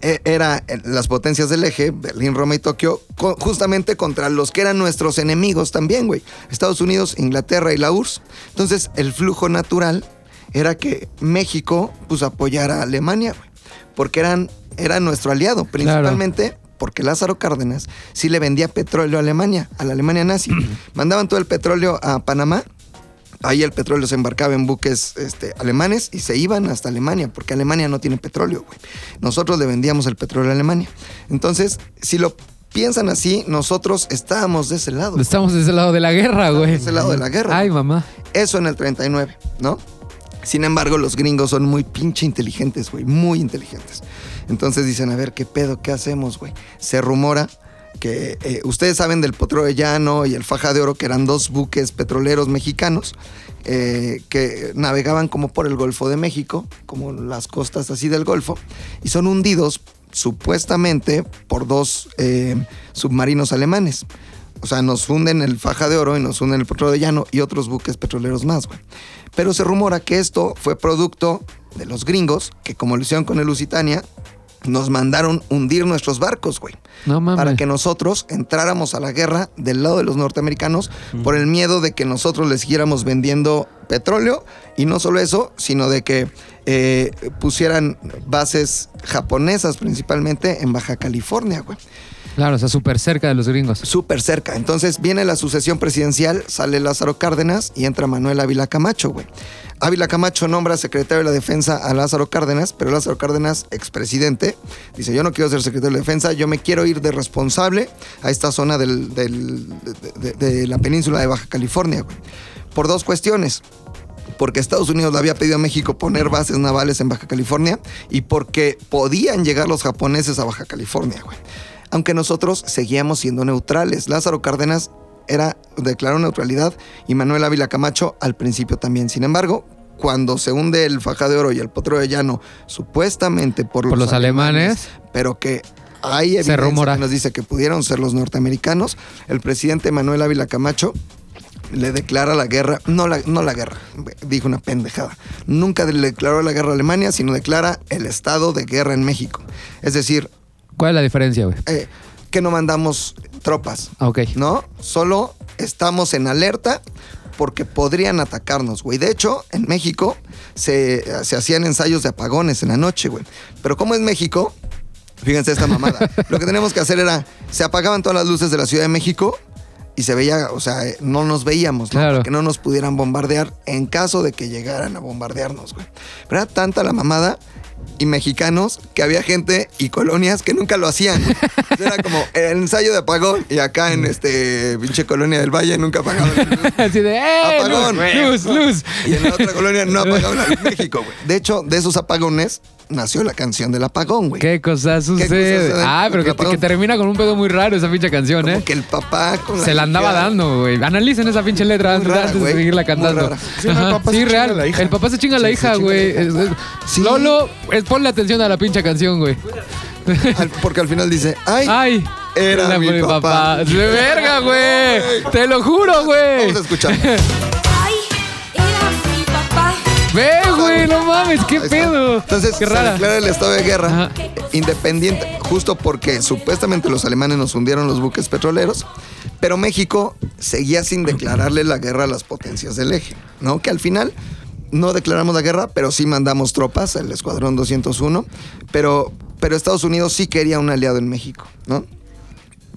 era eh, las potencias del eje, Berlín, Roma y Tokio, justamente contra los que eran nuestros enemigos también, güey. Estados Unidos, Inglaterra y la URSS. Entonces, el flujo natural era que México, pues, apoyara a Alemania, güey. Porque eran, era nuestro aliado, principalmente porque Lázaro Cárdenas sí le vendía petróleo a Alemania, a la Alemania nazi. [CLEARS THROAT] Mandaban todo el petróleo a Panamá Ahí el petróleo se embarcaba en buques este, alemanes y se iban hasta Alemania, porque Alemania no tiene petróleo, güey. Nosotros le vendíamos el petróleo a Alemania. Entonces, si lo piensan así, nosotros estábamos de ese lado. Estamos de ese lado de la guerra, güey. de ese lado de la guerra. Ay, mamá. Eso en el 39, ¿no? Sin embargo, los gringos son muy pinche inteligentes, güey, muy inteligentes. Entonces dicen, a ver, ¿qué pedo? ¿Qué hacemos, güey? Se rumora que eh, ustedes saben del Potro de Llano y el Faja de Oro, que eran dos buques petroleros mexicanos eh, que navegaban como por el Golfo de México, como las costas así del Golfo, y son hundidos supuestamente por dos eh, submarinos alemanes. O sea, nos hunden el Faja de Oro y nos hunden el Potro de Llano y otros buques petroleros más, güey. Pero se rumora que esto fue producto de los gringos, que como lo hicieron con el Lusitania, nos mandaron hundir nuestros barcos, güey. No mames. Para que nosotros entráramos a la guerra del lado de los norteamericanos por el miedo de que nosotros les siguiéramos vendiendo petróleo. Y no solo eso, sino de que eh, pusieran bases japonesas principalmente en Baja California, güey Claro, o sea, súper cerca de los gringos. súper cerca. Entonces viene la sucesión presidencial, sale Lázaro Cárdenas y entra Manuel Ávila Camacho, güey. Ávila Camacho nombra secretario de la defensa a Lázaro Cárdenas, pero Lázaro Cárdenas, expresidente, dice, yo no quiero ser secretario de la defensa, yo me quiero ir de responsable a esta zona de- de la península de Baja California, güey. Por dos cuestiones porque Estados Unidos le había pedido a México poner bases navales en Baja California y porque podían llegar los japoneses a Baja California, güey. Aunque nosotros seguíamos siendo neutrales. Lázaro Cárdenas era, declaró neutralidad y Manuel Ávila Camacho al principio también. Sin embargo, cuando se hunde el Faja de Oro y el Potro de Llano, supuestamente por los, Por los alemanes. pero que hay evidencia que nos dice que pudieron ser los norteamericanos, el presidente Manuel Ávila Camacho le declara la guerra, no la, no la guerra, dijo una pendejada. Nunca le declaró la guerra a Alemania, sino declara el estado de guerra en México. Es decir, ¿Cuál es la diferencia, güey? eh, que no mandamos tropas, Ok. ¿no? Solo estamos en alerta porque podrían atacarnos, güey. De hecho, en México se, se hacían ensayos de apagones en la noche, güey. Pero como es México, fíjense esta mamada. [LAUGHS] Lo que tenemos que hacer era, se apagaban todas las luces de la Ciudad de México y se veía, o sea, eh, no nos veíamos, ¿no? Claro. Para que no nos pudieran bombardear en caso de que llegaran a bombardearnos, güey. Pero era tanta la mamada y mexicanos que había gente y colonias que nunca lo hacían. Era como el ensayo de apagón y acá en este pinche colonia del Valle nunca apagaban. la luz. [LAUGHS] Así de, ¡eh! Apagón. Luz, luz, luz. Y en la otra colonia no apagaban la luz México, güey. De hecho, de esos apagones nació la canción del apagón, güey. ¿Qué cosa sucede? ah, pero que, termina con un pedo muy raro esa pinche canción, Como ¿eh? que el papá con Se la andaba hija- dando, güey. Analicen esa pinche letra antes, rara, antes de seguirla cantando. Sí, el papá sí, real. a la hija. El papá se chinga a la Sí, hija, güey. Sí. Lolo, es- ponle atención a la pinche canción, güey. Al- Porque al final dice, ay, Ay. Era mi papá. De verga, güey. Te lo juro, güey. vamos a escuchar. Ay, era mi papá. Ve, güey, no mames, qué Ahí está. pedo. Entonces qué se rara. declara el estado de guerra Ajá. independiente, justo porque supuestamente los alemanes nos hundieron los buques petroleros, pero México seguía sin declararle la guerra a las potencias del eje, ¿no? Que al final no declaramos la guerra, pero sí mandamos tropas, el Escuadrón 201, pero, pero Estados Unidos sí quería un aliado en México, ¿no?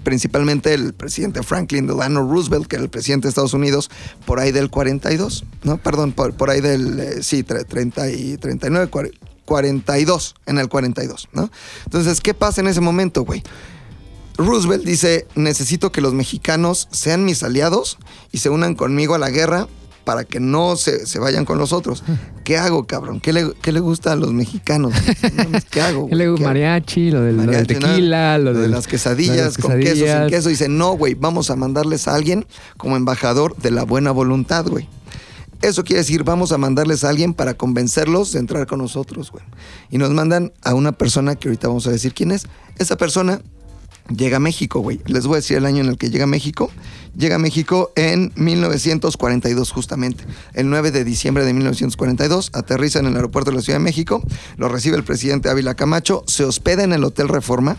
principalmente el presidente Franklin Delano Roosevelt, que era el presidente de Estados Unidos, por ahí del 42, ¿no? Perdón, por, ahí del, eh, sí, tre- 30 y 39, cuare- 42, en el 42, ¿no? Entonces, ¿qué pasa en ese momento, güey? Roosevelt dice, necesito que los mexicanos sean mis aliados y se unan conmigo a la guerra para que no se, se vayan con los otros. ¿Qué hago, cabrón? ¿Qué le, qué le gusta a los mexicanos? ¿Qué hago? [LAUGHS] Y? ¿Qué hago? mariachi, lo del, lo del Mariachi, tequila, lo, de del- las quesadillas, lo de las con queso, sin quesadillas. queso. Dice, no, güey, vamos a mandarles a alguien como embajador de la buena voluntad, güey. Eso quiere decir, vamos a mandarles a alguien para convencerlos de entrar con nosotros, güey. Y nos mandan a una persona que ahorita vamos a decir quién es. Esa persona llega a México, güey. Les voy a decir el año en el que llega a México. Llega a México en 1942, justamente. El 9 de diciembre de 1942, aterriza en el aeropuerto de la Ciudad de México. Lo recibe el presidente Ávila Camacho. Se hospeda en el Hotel Reforma,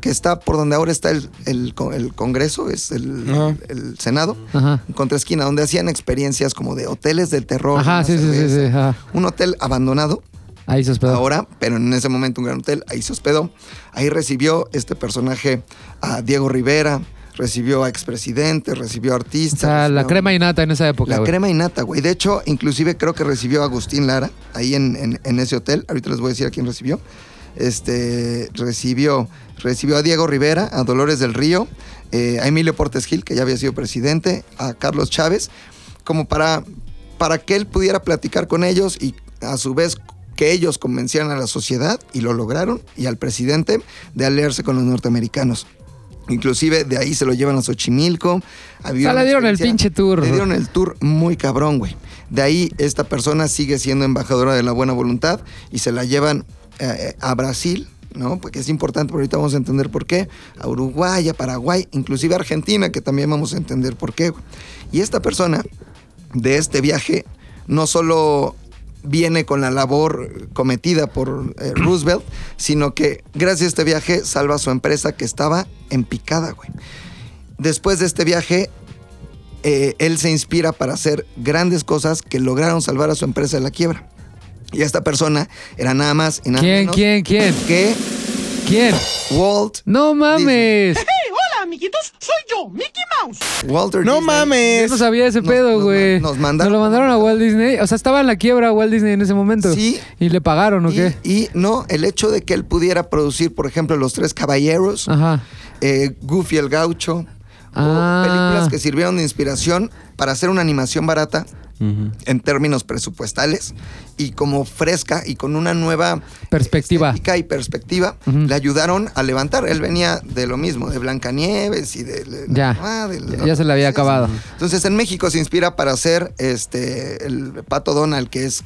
que está por donde ahora está el, el co- el Congreso, es el, Ajá. el Senado. Ajá. En contraesquina, donde hacían experiencias como de hoteles del terror. Ajá, sí, sí, sí, cerveza. sí, ajá. Un hotel abandonado, Ahí se hospedó. ahora, pero en ese momento un gran hotel, ahí se hospedó. Ahí recibió este personaje a Diego Rivera, recibió a expresidentes, recibió a O artistas. sea, la crema y nata en esa época, La güey. crema y nata, güey. De hecho, inclusive creo que recibió a Agustín Lara ahí en, en- en ese hotel. Ahorita les voy a decir a quién recibió. Este, recibió, recibió a Diego Rivera, a Dolores del Río, eh, a Emilio Portes Gil, que ya había sido presidente, a Carlos Chávez, como para, para que él pudiera platicar con ellos y a su vez que ellos convencieran a la sociedad, y lo lograron, y al presidente de aliarse con los norteamericanos. Inclusive de ahí se lo llevan a Xochimilco. Había O sea, le dieron el pinche tour. Le dieron el tour muy cabrón, güey. De ahí esta persona sigue siendo embajadora de la buena voluntad y se la llevan eh, a Brasil, ¿no? Porque es importante, pero ahorita vamos a entender por qué. A Uruguay, a Paraguay, inclusive a Argentina, que también vamos a entender por qué. güey. Y esta persona de este viaje no solo viene con la labor cometida por eh, Roosevelt, sino que gracias a este viaje salva a su empresa que estaba en picada, güey. Después de este viaje, eh, él se inspira para hacer grandes cosas que lograron salvar a su empresa de la quiebra. Y esta persona era nada más y nada ¿Quién, menos quién, quién? que ¿Quién? Walt No mames. Hola, amiguitos, soy yo, Walter No Disney. Yo mames. no sabía ese Nos- pedo, güey. nos mandaron- lo mandaron a Walt Disney. O sea, estaba en la quiebra Walt Disney en ese momento. Sí. ¿Y le pagaron o Y, qué? y no, el hecho de que él pudiera producir, por ejemplo, Los Tres Caballeros, Ajá. eh, Goofy el Gaucho, Ah. o películas que sirvieron de inspiración para hacer una animación barata en términos presupuestales y como fresca y con una nueva Perspectiva. y perspectiva le ayudaron a levantar. Él venía de lo mismo, de Blancanieves y de, de- Ya. ah, de- Ya- ya se le había acabado. Entonces en México se inspira para hacer este el Pato Donald que es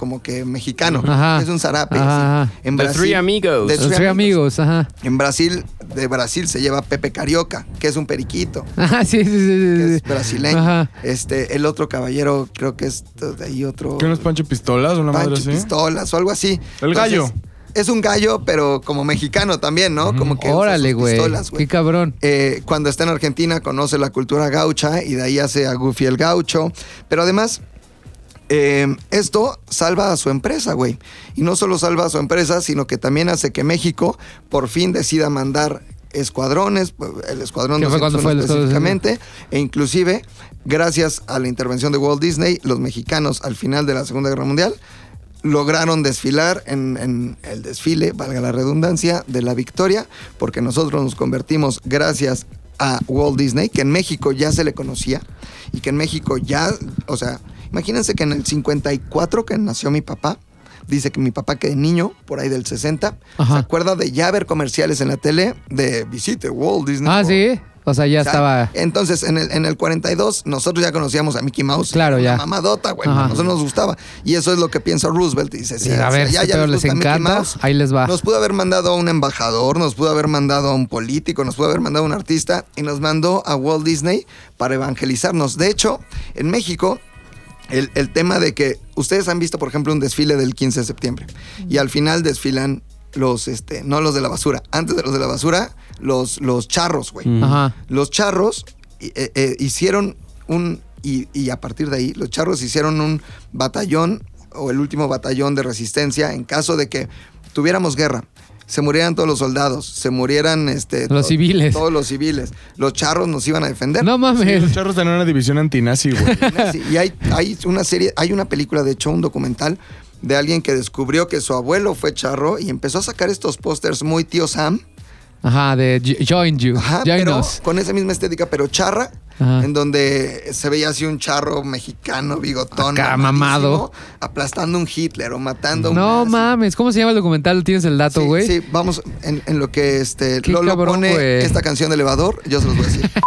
como que mexicano, Ajá. es un zarape. Ajá. En The Brasil, Three Amigos. The Los Three tres amigos, ajá. En Brasil, de Brasil se lleva Pepe Carioca, que es un periquito [LAUGHS] Ajá, sí, sí, sí, sí, que sí. es brasileño. Ajá. Este, el otro caballero, creo que es de ahí otro. ¿Qué no es Pancho Pistolas? Una madre Pancho así. Pistolas o algo así. El gallo. Es un gallo, pero como mexicano también, ¿no? Como que Órale, güey. Qué cabrón. Eh, cuando está en Argentina conoce la cultura gaucha y de ahí hace a Goofy el gaucho. Pero además, eh, esto salva a su empresa, güey. Y no solo salva a su empresa, sino que también hace que México por fin decida mandar escuadrones, el escuadrón ¿Qué fue cuando 201 fue específicamente, e inclusive, gracias a la intervención de Walt Disney, los mexicanos al final de la Segunda Guerra Mundial lograron desfilar en, en el desfile, valga la redundancia, de la victoria, porque nosotros nos convertimos gracias a Walt Disney, que en México ya se le conocía y que en México ya, o sea, imagínense que en el 54 que nació mi papá, dice que mi papá que de niño, por ahí del 60, Ajá. se acuerda de ya ver comerciales en la tele de visite Walt Disney. Ah, World". sí. O sea, ya O sea, estaba. Entonces, en el, en el 42, nosotros ya conocíamos a Mickey Mouse. Claro, ya. mamadota, güey. A nosotros nos gustaba. Y eso es lo que piensa Roosevelt. Dice, sí, a o sea, ver, ya, este ya les les encanta. Mouse. Ahí les va. Nos pudo haber mandado a un embajador, nos pudo haber mandado a un político, nos pudo haber mandado a un artista y nos mandó a Walt Disney para evangelizarnos. De hecho, en México, el, el tema de que ustedes han visto, por ejemplo, un desfile del 15 de septiembre y al final desfilan los, este, no los de la basura, antes de los de la basura, los, los charros, güey. Ajá. Los charros eh, eh, hicieron un, y, y a partir de ahí, los charros hicieron un batallón o el último batallón de resistencia en caso de que tuviéramos guerra. Se murieran todos los soldados, se murieran este, Los civiles. Todos los civiles. Los charros nos iban a defender. No Sí, mames. los charros tenían una división antinazi, güey. [LAUGHS] Y hay, hay una serie, hay una película, de hecho, un documental de alguien que descubrió que su abuelo fue charro y empezó a sacar estos pósters muy tío Sam. Ajá, de jo- Join You. Ajá, Join pero Us. con esa misma estética, pero charra, Ajá. en donde se veía así un charro mexicano, bigotón, Acá, mamado. aplastando a un Hitler o matando a un No nazi. mames. ¿Cómo se llama el documental? ¿Tienes el dato, Sí, güey? sí, vamos, en, en lo que este Qué Lolo cabrón, pone esta canción de elevador, yo se los voy a decir. [LAUGHS]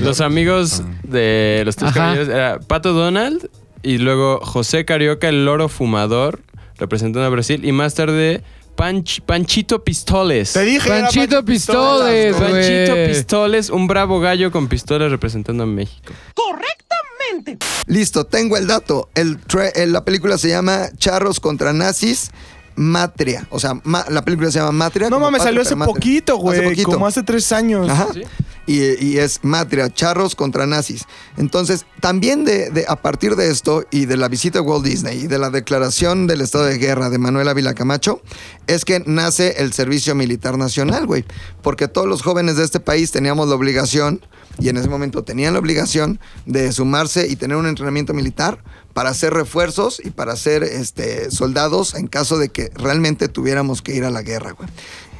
Los amigos de los tres Ajá. caballeros era Pato Donald y luego José Carioca, el loro fumador, representando a Brasil, y más tarde Panch- Panchito Pistoles. Te dije. era Panchito Pistoles, güey. Panchito. Pistoles, un bravo gallo con pistolas representando a México. Correctamente. Listo, tengo el dato. El la película se llama Charros contra Nazis. Matria, o sea, ma- la película se llama Matria. No mames, salió pero hace Matria. poquito, Hace güey. poquito. Como hace tres años. Ajá. Y, es Matria, charros contra nazis. Entonces, también de, de- a partir de esto y de la visita a Walt Disney y de la declaración del estado de guerra de Manuel Ávila Camacho, es que nace el Servicio Militar Nacional, güey. Porque todos los jóvenes de este país teníamos la obligación, y en ese momento tenían la obligación, de sumarse y tener un entrenamiento militar para hacer refuerzos y para ser este, soldados en caso de que realmente tuviéramos que ir a la guerra, güey.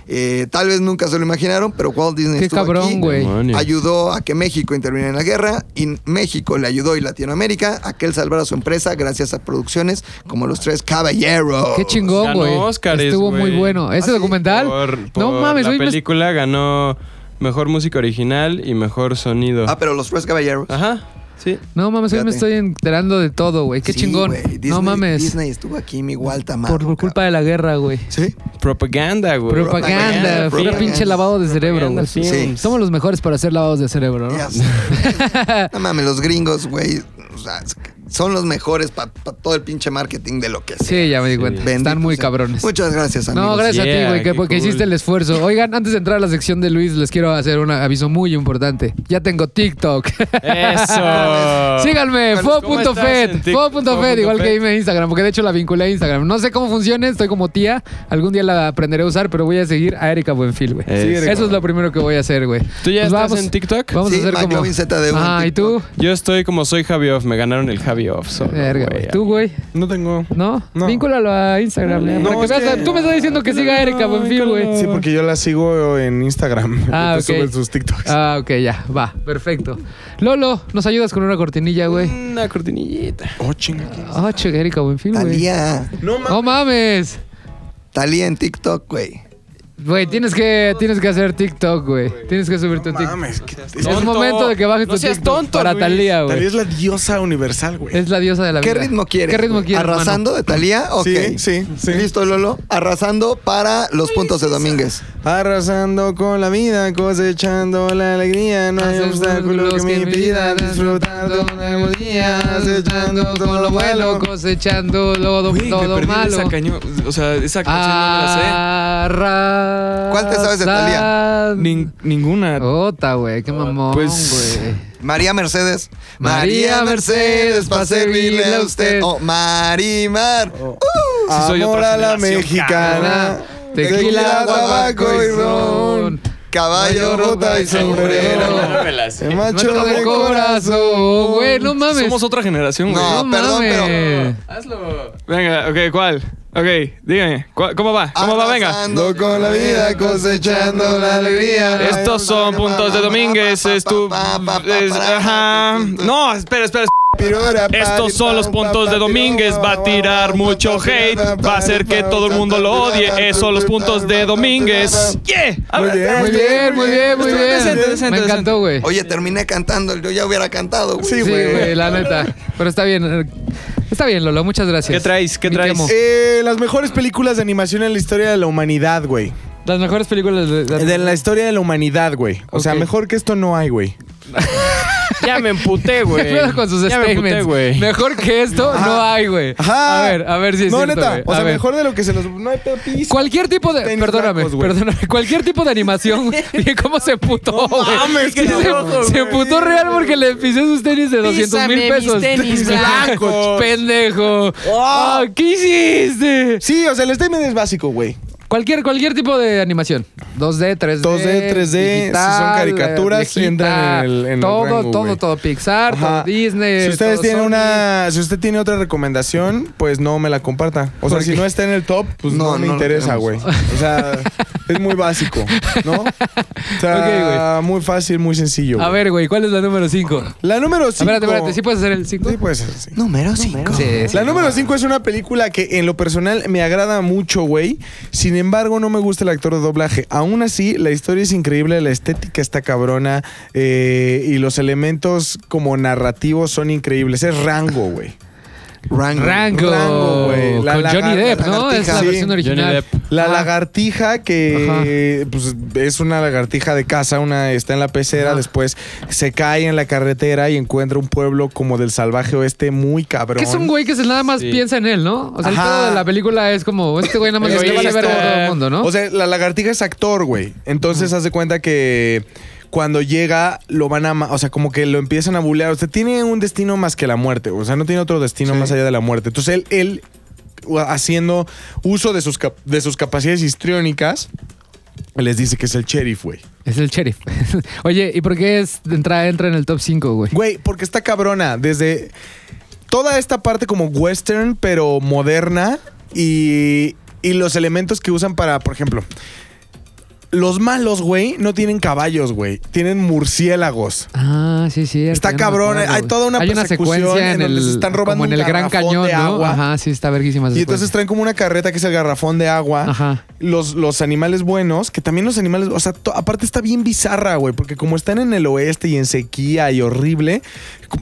Eh, tal vez nunca se lo imaginaron, pero Walt Disney Qué estuvo cabrón, aquí, güey. Ayudó a que México interviniera en la guerra y México le ayudó y Latinoamérica a que él salvara su empresa gracias a producciones como Los Tres Caballeros. Qué chingón, güey. Estuvo muy bueno. Ese ¿Ah, documental. Por, no por mames, la película ganó mejor música original y mejor sonido. Ah, pero Los Tres Caballeros. Ajá, sí. No mames, hoy me estoy enterando de todo, güey. Qué Sí, chingón. güey. Disney- no mames. Disney estuvo aquí, mi Walter por, por culpa de la guerra, güey. Sí. Propaganda, güey. Propaganda, propaganda. pinche lavado de cerebro, güey. Films. Somos los mejores para hacer lavados de cerebro, ¿no? Ya sé. [LAUGHS] no mames, los gringos, güey, o sea, son los mejores para todo el pinche marketing de lo que sea. Sí, ya me di cuenta. Están muy cabrones. Muchas gracias, amigos. No, gracias a ti, güey, que, porque cool. hiciste el esfuerzo. Oigan, antes de entrar a la sección de Luis, les quiero hacer un aviso muy importante. Ya tengo TikTok. Eso. [LAUGHS] Síganme, ¿Cómo estás fo.fed, fo.fed, igual que dime Instagram, porque de hecho la vinculé a Instagram. No sé cómo funciona, estoy como tía. Algún día la aprenderé a usar, pero voy a seguir a Erika Buenfil, güey. Eso. Eso es lo primero que voy a hacer, güey. ¿Tú ya Pues estás vamos- en TikTok? Vamos Sí, a hacer como... ZDU Ah, ¿y tú? Yo estoy como soy Javi Off, me ganaron el Javi Javi Off solo, Verga, güey. ¿Tú, güey? No tengo. ¿No? No. Vínculalo a Instagram. eh, No, para que es veas- que- Tú me estás diciendo que siga a Erika Buenfil, güey. Sí, porque yo la sigo en Instagram. [LAUGHS] Ah, ok. suben sus TikToks. Ah, ok, ya. Va, perfecto. Lolo, ¿nos ayudas con una cortinilla, güey? Una cortinillita. Oh, chinga. Ah, che, Erika Buenfil, güey. Talía. No mames. No mames. Talía en TikTok, güey. Güey, tienes que, tienes que hacer TikTok, güey. Tienes que subir tu TikTok. mames. que- Es Tonto. momento de que bajes No tu seas TikTok tonto, para Luis. Talía, Talía güey. es la diosa universal, güey. Es la diosa de la vida. ¿Qué ritmo quieres? ¿Qué ritmo güey? quieres, mano? ¿Arrasando de Talía? Ok. Sí, sí, sí. ¿Listo, Lolo? Arrasando para los puntos de Domínguez. Arrasando con la vida, cosechando la alegría. No hay Haces obstáculo que me impida disfrutar de un nuevo día. Cosechando todo lo bueno. cosechando todo, Güey, me todo perdí malo. esa caño- O sea, esa canción no me la Arrasando. ¿Cuál te sabes de Thalía? sé. Nin- ninguna. Ota, güey, qué mamón, Pues-. María Mercedes. María Mercedes, pa' servirle a usted. Oh, Marimar. Sí, soy Amor otra a la generación, mexicana. Tequila, tabaco y ron. Caballo, rota y sombrero. [LAUGHS] El Macho macho de de corazón, güey, no mames. Somos otra generación, güey. No, perdón, pero- Hazlo. Venga, ok, ¿cuál? Ok, dígame. ¿cuál- ¿Cómo va? ¿Cómo va? Venga. Arrasando Ando con la vida, cosechando la alegría. Estos son puntos de Domínguez. Es tu. es- ajá. No, espera, espera. Estos son los puntos de Domínguez. Va a tirar mucho hate. Va a hacer que todo el mundo lo odie. Esos son los puntos de Domínguez. Yeah. Muy bien. Muy bien, muy bien, muy bien. Decente, decente, Me encantó, güey. Oye, terminé cantando. Yo ya hubiera cantado, güey. Sí, güey. güey, la neta. Pero está bien. eh, Está bien, Lolo, muchas gracias. ¿Qué traes? ¿Qué traes? Eh, las mejores películas de animación en la historia de la humanidad, güey. Las mejores películas de, de- De la historia de la humanidad, güey. O sea, mejor que esto no hay, güey. Ya me emputé, ¿Qué güey. [LAUGHS] con sus Ya me emputé, statements? güey. Mejor que esto no hay, güey. Ajá. A ver, a ver si es No, cierto, neta. güey. O A sea, ver. mejor de lo que se los. No hay pepis. Cualquier tipo de. Tenis Perdóname, perdóname. Cualquier tipo de animación, güey. [LAUGHS] Cómo se putó, güey. mames, qué se, loco, se güey. putó real porque le pisé sus tenis de 200 mil pesos. tenis [LAUGHS] blancos. Pendejo. Ah, ¿Qué hiciste? Sí, o sea, el statement es básico, güey. Cualquier, cualquier tipo de animación. 2D, 3D. 2D, 3D, si son caricaturas, viejita, entran en el- en el todo, rango, todo, güey. todo. Pixar, Ajá. todo Disney. Si ustedes todo tienen Sony. una, si usted tiene otra recomendación, pues no me la comparta. O sea, ¿Por si no está en el top, pues no, No, me no lo interesa, güey. O sea, [LAUGHS] es muy básico, ¿no? [LAUGHS] O sea, muy fácil, muy sencillo. A güey. ver, güey, ¿cuál es la número 5? La número 5. Espérate, espérate, ¿sí puedes hacer el 5? Sí, puede ser, sí. Número 5. Sí, sí. La número 5 es una película que en lo personal me agrada mucho, güey. Sin embargo, no me gusta el actor de doblaje. Aún así, la historia es increíble, la estética está cabrona eh, y los elementos como narrativos son increíbles. Es Rango, güey. Rango. Rango. Rango, güey. La Con Johnny Depp, la ¿no? Es la Sí, versión original. La Ajá. lagartija que pues, es una lagartija de casa, una está en la pecera, Ajá. después se cae en la carretera y encuentra un pueblo como del salvaje oeste muy cabrón. Que es un güey que se nada más Sí. piensa en él, ¿no? O sea, el de la película es como, este güey nada más le vale verga a todo el mundo, ¿no? O sea, la lagartija es actor, güey. Entonces hace cuenta que cuando llega lo van a, o sea, como que lo empiezan a bulear. O sea, tiene un destino más que la muerte. O sea, no tiene otro destino más allá de la muerte. Entonces él, él haciendo uso de sus, de sus capacidades histriónicas, les dice que es el sheriff, güey. es el sheriff. [LAUGHS] Oye, ¿y por qué es, entra, entra en el top 5, güey? Güey, porque está cabrona. Desde toda esta parte como western, pero moderna. Y, y los elementos que usan para, por ejemplo, los malos, güey, no tienen caballos, güey. Tienen murciélagos. Ah, sí, sí. Está cabrón, hay toda una Hay una persecución secuencia en en donde el, se están robando como en un el Gran garrafón Cañón, de ¿no? agua. Ajá, sí, está verguísima. Y entonces traen como una carreta que es el garrafón de agua. Ajá. Los, los animales buenos, que también los animales, o sea, to- aparte está bien bizarra, güey, porque como están en el oeste y en sequía y horrible,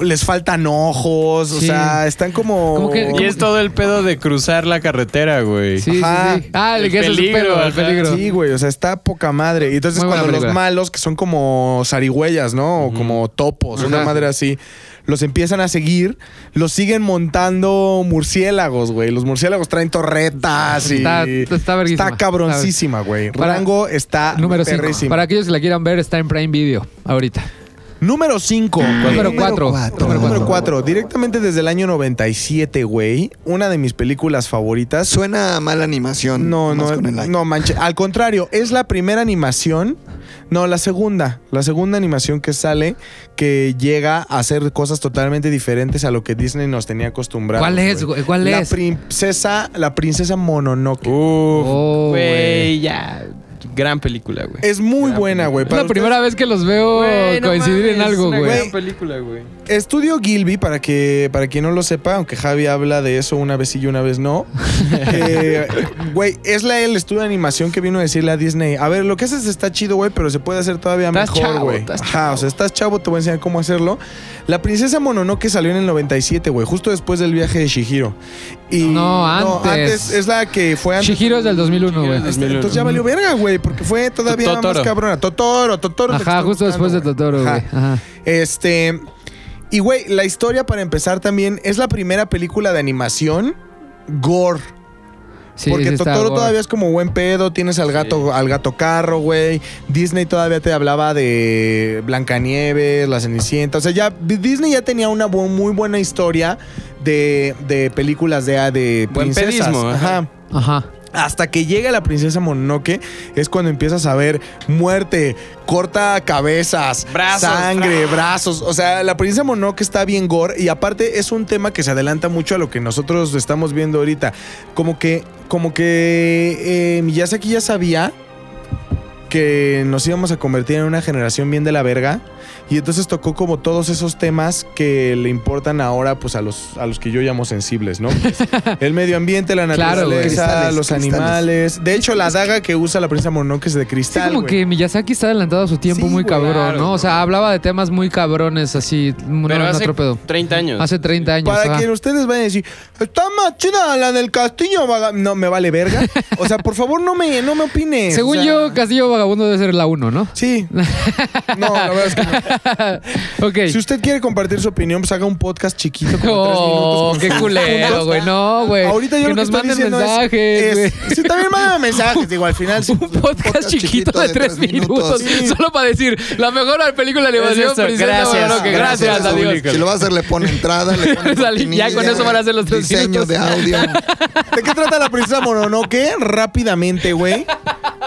les faltan ojos, o Sí. sea, están como... Como que- Y es todo el pedo de cruzar la carretera, güey. Sí, Ajá. sí, sí. Ah, el, El que es el peligro, pedo, el ajá. peligro. Sí, güey, o sea, está poca madre. Y entonces Muy buena cuando los película. malos, que son como zarigüeyas, ¿no? O como topos, una madre así, los empiezan a seguir, los siguen montando murciélagos, güey. Los murciélagos traen torretas y... Está- está verguísima. Está cabroncísima, güey. Para- Rango está Número 5. perrísima. Para aquellos que la quieran ver, está en Prime Video ahorita. Número 5. Número cuatro. cuatro. Número Número cuatro. 4. Directamente desde el año 97, güey. Una de mis películas favoritas. Suena a mala animación. No, no, no manche. Al contrario, es la primera animación No, la segunda. La segunda animación que sale que llega a hacer cosas totalmente diferentes a lo que Disney nos tenía acostumbrados. ¿Cuál es, güey? ¿Cuál la es? princesa, la princesa Mononoke. Uf, Oh, güey. güey, ya. Gran película, güey. es muy buena, güey. Es la primera vez que los veo no coincidir en algo, es una güey. gran película, güey. Estudio Gilby, para que para quien no lo sepa, aunque Javi habla de eso una vez sí y una vez no. [LAUGHS] eh, Güey, es la, el estudio de animación que vino a decirle a Disney. A ver, lo que haces está chido, güey, pero se puede hacer todavía Estás mejor, güey. Ajá, o sea, estás chavo, te voy a enseñar cómo hacerlo. La princesa Mononoke salió en el 97, güey, justo después del viaje de Shihiro. Y No, antes. es la que fue antes. Shihiro es del 2001, güey. Entonces ya valió verga, güey, porque fue todavía Totoro. más cabrona. Totoro, Totoro. Ajá, justo después de Totoro, güey. Ajá. Ajá. Este. Y, güey, la historia para empezar también es la primera película de animación gore. Sí, porque sí Totoro gore. todavía es como buen pedo, tienes al gato, al gato carro, güey. Disney todavía te hablaba de Blancanieves, La Cenicienta. O sea, ya Disney ya tenía una bu- muy buena historia de, de películas de, de Buen princesas. pedismo, ajá. Ajá. Hasta que llega la princesa Mononoke es cuando empiezas a ver muerte, corta cabezas, Brazos, sangre, brazos. O sea, la princesa Mononoke está bien gore y aparte es un tema que se adelanta mucho a lo que nosotros estamos viendo ahorita. Como que, como que eh, Miyazaki ya sabía que nos íbamos a convertir en una generación bien de la verga. Y entonces tocó como todos esos temas que le importan ahora pues a los, a los que yo llamo sensibles, ¿no? Pues, [LAUGHS] el medio ambiente, la naturaleza, Cristales, los cristales. animales. De hecho, la daga que usa la princesa Mononoke es de Sí, cristal, como güey. que Miyazaki está adelantado a su tiempo Sí, muy cabrón, claro, ¿no? O sea, hablaba de temas muy cabrones así, no, Pero no hace otro pedo. 30 años. Hace 30 años. Para ajá. que ustedes vayan a decir, está más chida la del castillo, vaga-". No, me vale verga. [LAUGHS] O sea, por favor, no me, no me opines. Según o sea, yo, Castillo Vagabundo debe ser la 1, ¿no? Sí. [LAUGHS] No, la verdad es que no. [LAUGHS] Ok. Si usted quiere compartir su opinión, pues haga un podcast chiquito. Como tres Oh, minutos. qué culero, güey. No, güey. Ahorita yo que lo nos que estoy manden diciendo es- mensajes, güey. es- Sí, también mándenme mensajes. Digo, al final. [LAUGHS] sí, Un podcast, podcast chiquito, chiquito de de tres tres minutos, minutos. Sí. solo para decir la mejor película de animación, Es gracias. Gracias, gracias, adiós. Si lo va a hacer, le pone entrada, le pone [LAUGHS] ya con eso van a ser los tres Diseño minutos. de audio. ¿De qué trata la princesa Mononoke? Rápidamente, güey.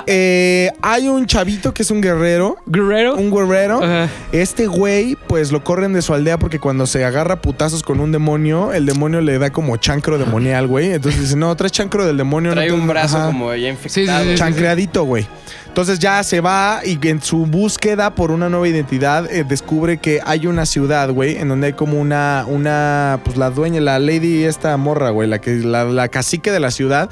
Eh, hay un chavito que es un guerrero. Guerrero. Un guerrero. Ajá. Este güey, pues lo corren de su aldea porque cuando se agarra putazos con un demonio, el demonio le da como chancro demonial, güey. Entonces dice, no, traes chancro del demonio. Trae no te- un brazo Ajá. como ya sí, infectado. sí, sí. chancreadito, güey. Entonces ya se va y en su búsqueda por una nueva identidad eh, descubre que hay una ciudad, güey, en donde hay como una, una, pues la dueña, la lady esta morra, güey, la que, la, la cacique de la ciudad,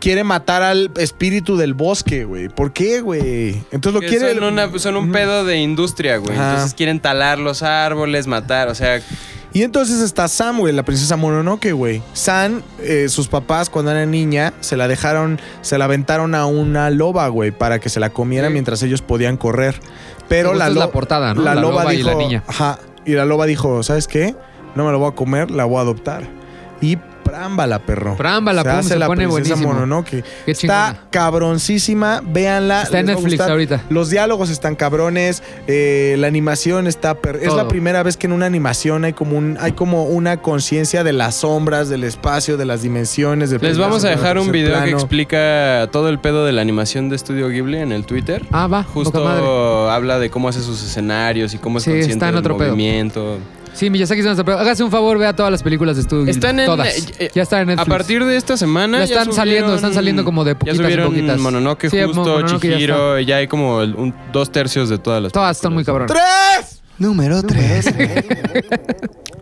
quiere matar al espíritu del bosque, güey. ¿Por qué, güey? Entonces lo Que quiere... son, una- son un pedo de industria, güey. Entonces quieren talar los árboles, matar, o sea, Y entonces está Sam, güey, la princesa Mononoke, güey. Sam, eh, sus papás cuando era niña, se la dejaron, se la aventaron a una loba, güey, para que se la comiera Sí. mientras ellos podían correr. Pero la, lo- la portada, ¿no? La, La loba, loba y dijo, la niña. Ajá. Y la loba dijo, ¿sabes qué? No me la voy a comer, la voy a adoptar. Y prámbala, perro. Prámbala, se pum, hace se la pone princesa buenísimo. Mononoke. Qué Está cabroncísima, véanla. Está en Netflix ahorita. Los diálogos están cabrones, eh, la animación está per- es la primera vez que en una animación hay como un hay como una conciencia de las sombras, del espacio, de las dimensiones. del les vamos a dejar un video que explica todo el pedo de la animación de Estudio Ghibli en el Twitter. Ah, va. Justo habla de cómo hace sus escenarios y cómo es Sí, consciente está en del otro pedo. Sí, Miyazaki es nuestro- pero Hágase un favor, vea todas las películas de estudio. Están en Todas. eh, eh, ya están en Netflix. A partir de esta semana Ya ya están saliendo, están saliendo como de poquitas Ya en subieron poquitas. Mononoke Sí, justo, Mononoke ya Chihiro, y ya hay como el- un- dos tercios de todas las Todas están muy cabronas. ¡Tres! Número 3.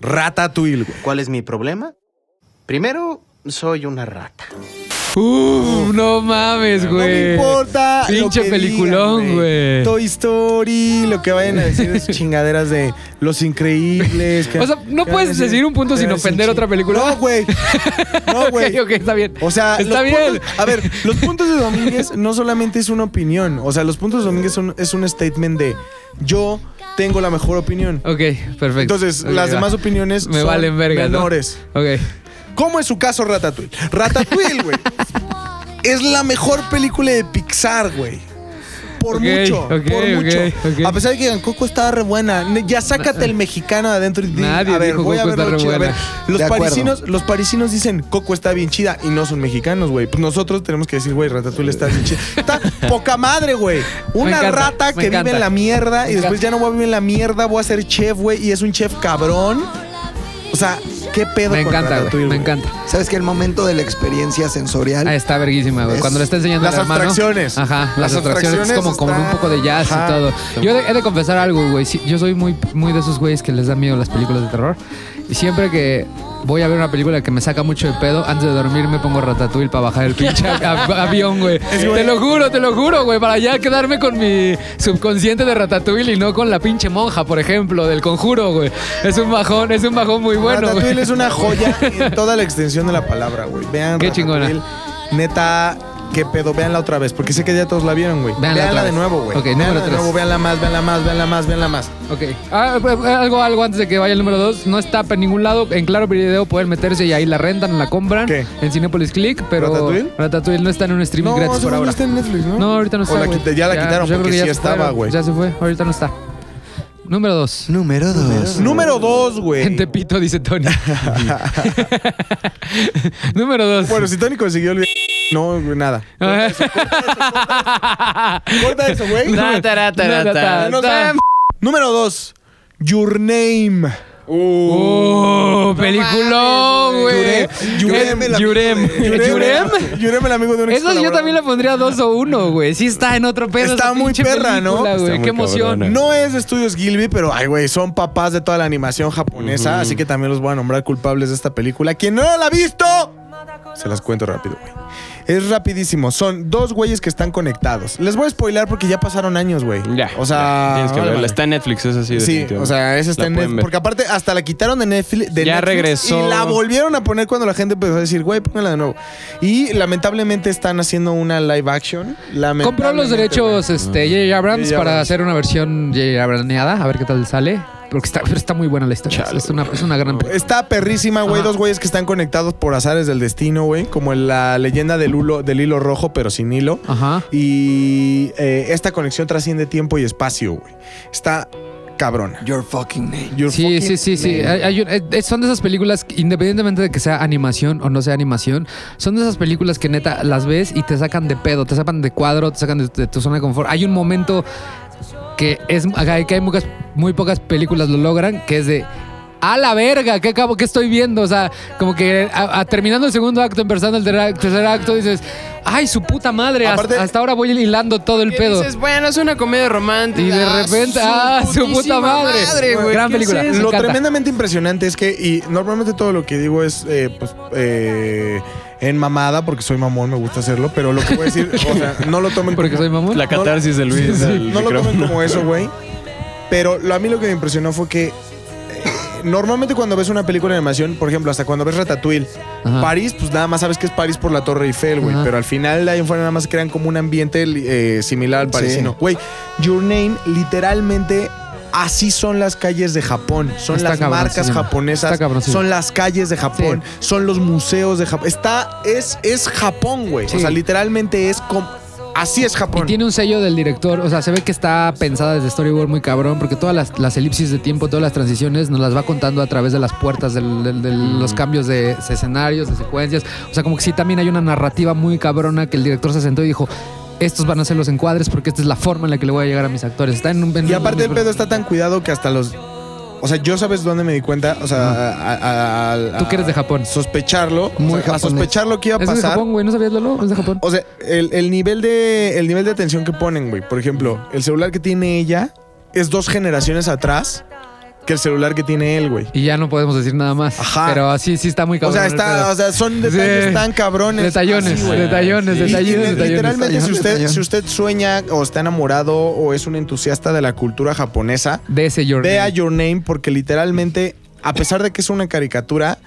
Ratatouille, güey. ¿Cuál es mi problema? Primero, soy una rata. Uf, no mames, No me güey. importa. lo Pinche que peliculón, güey. Toy Story, lo que vayan a decir de sus chingaderas de Los Increíbles. que- O sea, ¿no puedes decir- decir un punto sin ofender otra película? No, güey. No, [LAUGHS] güey. ok, ok, está bien. O sea, Está bien. puntos- a ver, los puntos de Domínguez no solamente es una opinión. O sea, los puntos de Domínguez son, es un statement de yo tengo la mejor opinión. Ok, perfecto. Entonces, las va. demás opiniones Me son valen vergas, ¿no? menores. Ok. ¿Cómo es su caso Ratatouille? Ratatouille, güey. es la mejor película de Pixar, güey. Por mucho, por mucho. A pesar de que digan, Coco está re buena. Ya sácate el mexicano de adentro y di, Nadie a ver, dijo voy a Coco ver está lo re chido. A ver, los De acuerdo. parisinos, los parisinos dicen, Coco está bien chida y no son mexicanos, güey. Pues nosotros tenemos que decir, güey, Ratatouille está bien chida. Está poca madre, güey. [LAUGHS] Una encanta, rata que vive en la mierda y después ya no voy a vivir en la mierda, voy a ser chef, güey, y es un chef cabrón. O sea, ¿qué pedo Me encanta, güey. Me encanta. ¿Sabes que el momento de la experiencia sensorial Ah, está verguísima, güey. Es- Cuando le está enseñando Las al hermano. abstracciones. Ajá, las, Las abstracciones. Es como, abstracciones como un poco de jazz Ajá. y todo. Yo he de, he de confesar algo, güey. Yo soy muy, muy de esos güeyes que les da miedo las películas de terror. Y siempre que voy a ver una película que me saca mucho de pedo, antes de dormir me pongo Ratatouille para bajar el pinche av- avión, güey. Te lo juro, te lo juro, güey. Para ya quedarme con mi subconsciente de Ratatouille y no con la pinche monja, por ejemplo, del conjuro, güey. Es un bajón, es un bajón muy bueno. Ratatouille es una joya en toda la extensión de la palabra, güey. Vean Qué Ratatouille. chingona. Neta, qué pedo, véanla otra vez, porque sé que ya todos la vieron, güey. Véanla de nuevo, güey. Ok, véanla de tres. nuevo, véanla más, véanla más, véanla más, véanla más. Ok. Ah, eh, algo, algo antes de que vaya el número 2. No está en ningún lado. En Claro Video pueden meterse y ahí la rentan, la compran. ¿Qué? En Cinepolis Click, pero ¿Ratatouille? Ratatouille no está en un streaming No, gratis por ahora. está en Netflix, ¿no? No, ahorita no O está. la güey. quita- ya la quitaron, porque ya sí estaba, güey. Ya se fue, ahorita no está. Número 2. número dos. Número dos, güey. En Tepito, dice Tony. [LAUGHS] Número 2. Bueno, si Tony consiguió el... No, güey, nada. [LAUGHS] Corta eso, güey. [LAUGHS] No sé. Número dos. Your Name. ¡Oh! ¡Peliculón, güey! Yurem, el amigo Yurem. de- Yurem. Yurem, el amigo de un ex Eso yo también le pondría dos o uno, güey. Sí está en otro pedo. Está muy perra, ¿no? película, güey. Está muy Qué emoción. No es de estudios Gilby, pero ay, güey, son papás de toda la animación japonesa, así que también los voy a nombrar culpables de esta película. Quien no la ha visto, se las cuento rápido, güey. Es rapidísimo. Son dos güeyes que están conectados. Les voy a spoilar porque ya pasaron años, güey. Ya. O sea, ya, tienes que vale, verla. vale. Está en Netflix, eso sí. Sí, o sea, esa está La en Netflix. ver. Porque aparte, hasta la quitaron de Netflix. de Ya Netflix regresó. Y la volvieron a poner cuando la gente empezó a decir, güey, póngala de nuevo. Y lamentablemente están haciendo una live action. Compró los derechos este, J.J. Abrams J.J. para Abrams. hacer una versión J.J. Abrams a ver qué tal sale. Porque está, pero está muy buena la historia. es, una, es una gran película. Está perrísima, güey. Ajá. Dos güeyes que están conectados por azares del destino, güey. Como en la leyenda del, hulo- del hilo rojo, pero sin hilo. Ajá. Y eh, esta conexión trasciende tiempo y espacio, güey. Está cabrona. Your fucking name. Your Sí, fucking sí, sí, sí. un- eh, son de esas películas, independientemente de que sea animación o no sea animación, son de esas películas que neta las ves y te sacan de pedo, te sacan de cuadro, te sacan de, de tu zona de confort. Hay un momento que es que hay muy, muy pocas películas lo logran, que es de a la verga, ¿qué acabo, qué estoy viendo? O sea, como que a- a- terminando el segundo acto, empezando el ter- tercer acto, dices, ay, su puta madre, hasta- Aparte- hasta, ahora voy hilando todo el pedo. dices, bueno, es una comedia romántica. Y de repente, ah, su puta putísima madre. güey, Gran ¿qué película. es? Lo tremendamente impresionante es que, y normalmente todo lo que digo es, eh, pues, eh, en mamada, porque soy mamón, me gusta hacerlo, pero lo que voy a decir, o sea, no lo tomen Porque como- soy mamón. La catarsis de Luis. Sí, no lo tomen como eso, güey. Pero lo, a mí lo que me impresionó fue que eh, normalmente cuando ves una película de animación, por ejemplo, hasta cuando ves Ratatouille, Ajá. París, pues nada más sabes que es París por la Torre Eiffel, güey. Pero al final de ahí en fuera nada más crean como un ambiente eh, similar al parisino. Güey, Your Name, literalmente. Así son las calles de Japón, son Está las marcas japonesas, Está cabroncísimo. son las calles de Japón, son los museos de Japón. Está, es, es Japón, güey. O sea, literalmente es como, así es Japón. Y tiene un sello del director, o sea, se ve que está pensada desde storyboard muy cabrón, porque todas las, las elipsis de tiempo, todas las transiciones nos las va contando a través de las puertas, de los cambios de escenarios, de secuencias. O sea, como que sí también hay una narrativa muy cabrona que el director se sentó y dijo, estos van a ser los encuadres porque esta es la forma en la que le voy a llegar a mis actores. Está en un... en Y un- aparte el pedo está tan cuidado que hasta los... O sea, yo sabes dónde me di cuenta, o sea, a, a- a- Tú que eres de Japón. Sospecharlo, Muy o sea, a sospechar lo que iba a ¿Es de pasar. Japón, güey? ¿No sabías, Lolo? Es de Japón. O sea, el, el nivel de el nivel de atención que ponen, güey. Por ejemplo, el celular que tiene ella es dos generaciones atrás que el celular que tiene él, güey. Y ya no podemos decir nada más. Ajá. Pero así sí está muy O cabrón. sea, el está, o sea, son detalles Sí. tan cabrones. Detallones, así, detallones, Y- detallones, y detallones. literalmente, si usted, Detallón. si usted sueña o está enamorado o es un entusiasta de la cultura japonesa, De ese Your vea Name. Your Name porque literalmente, a pesar de que es una caricatura,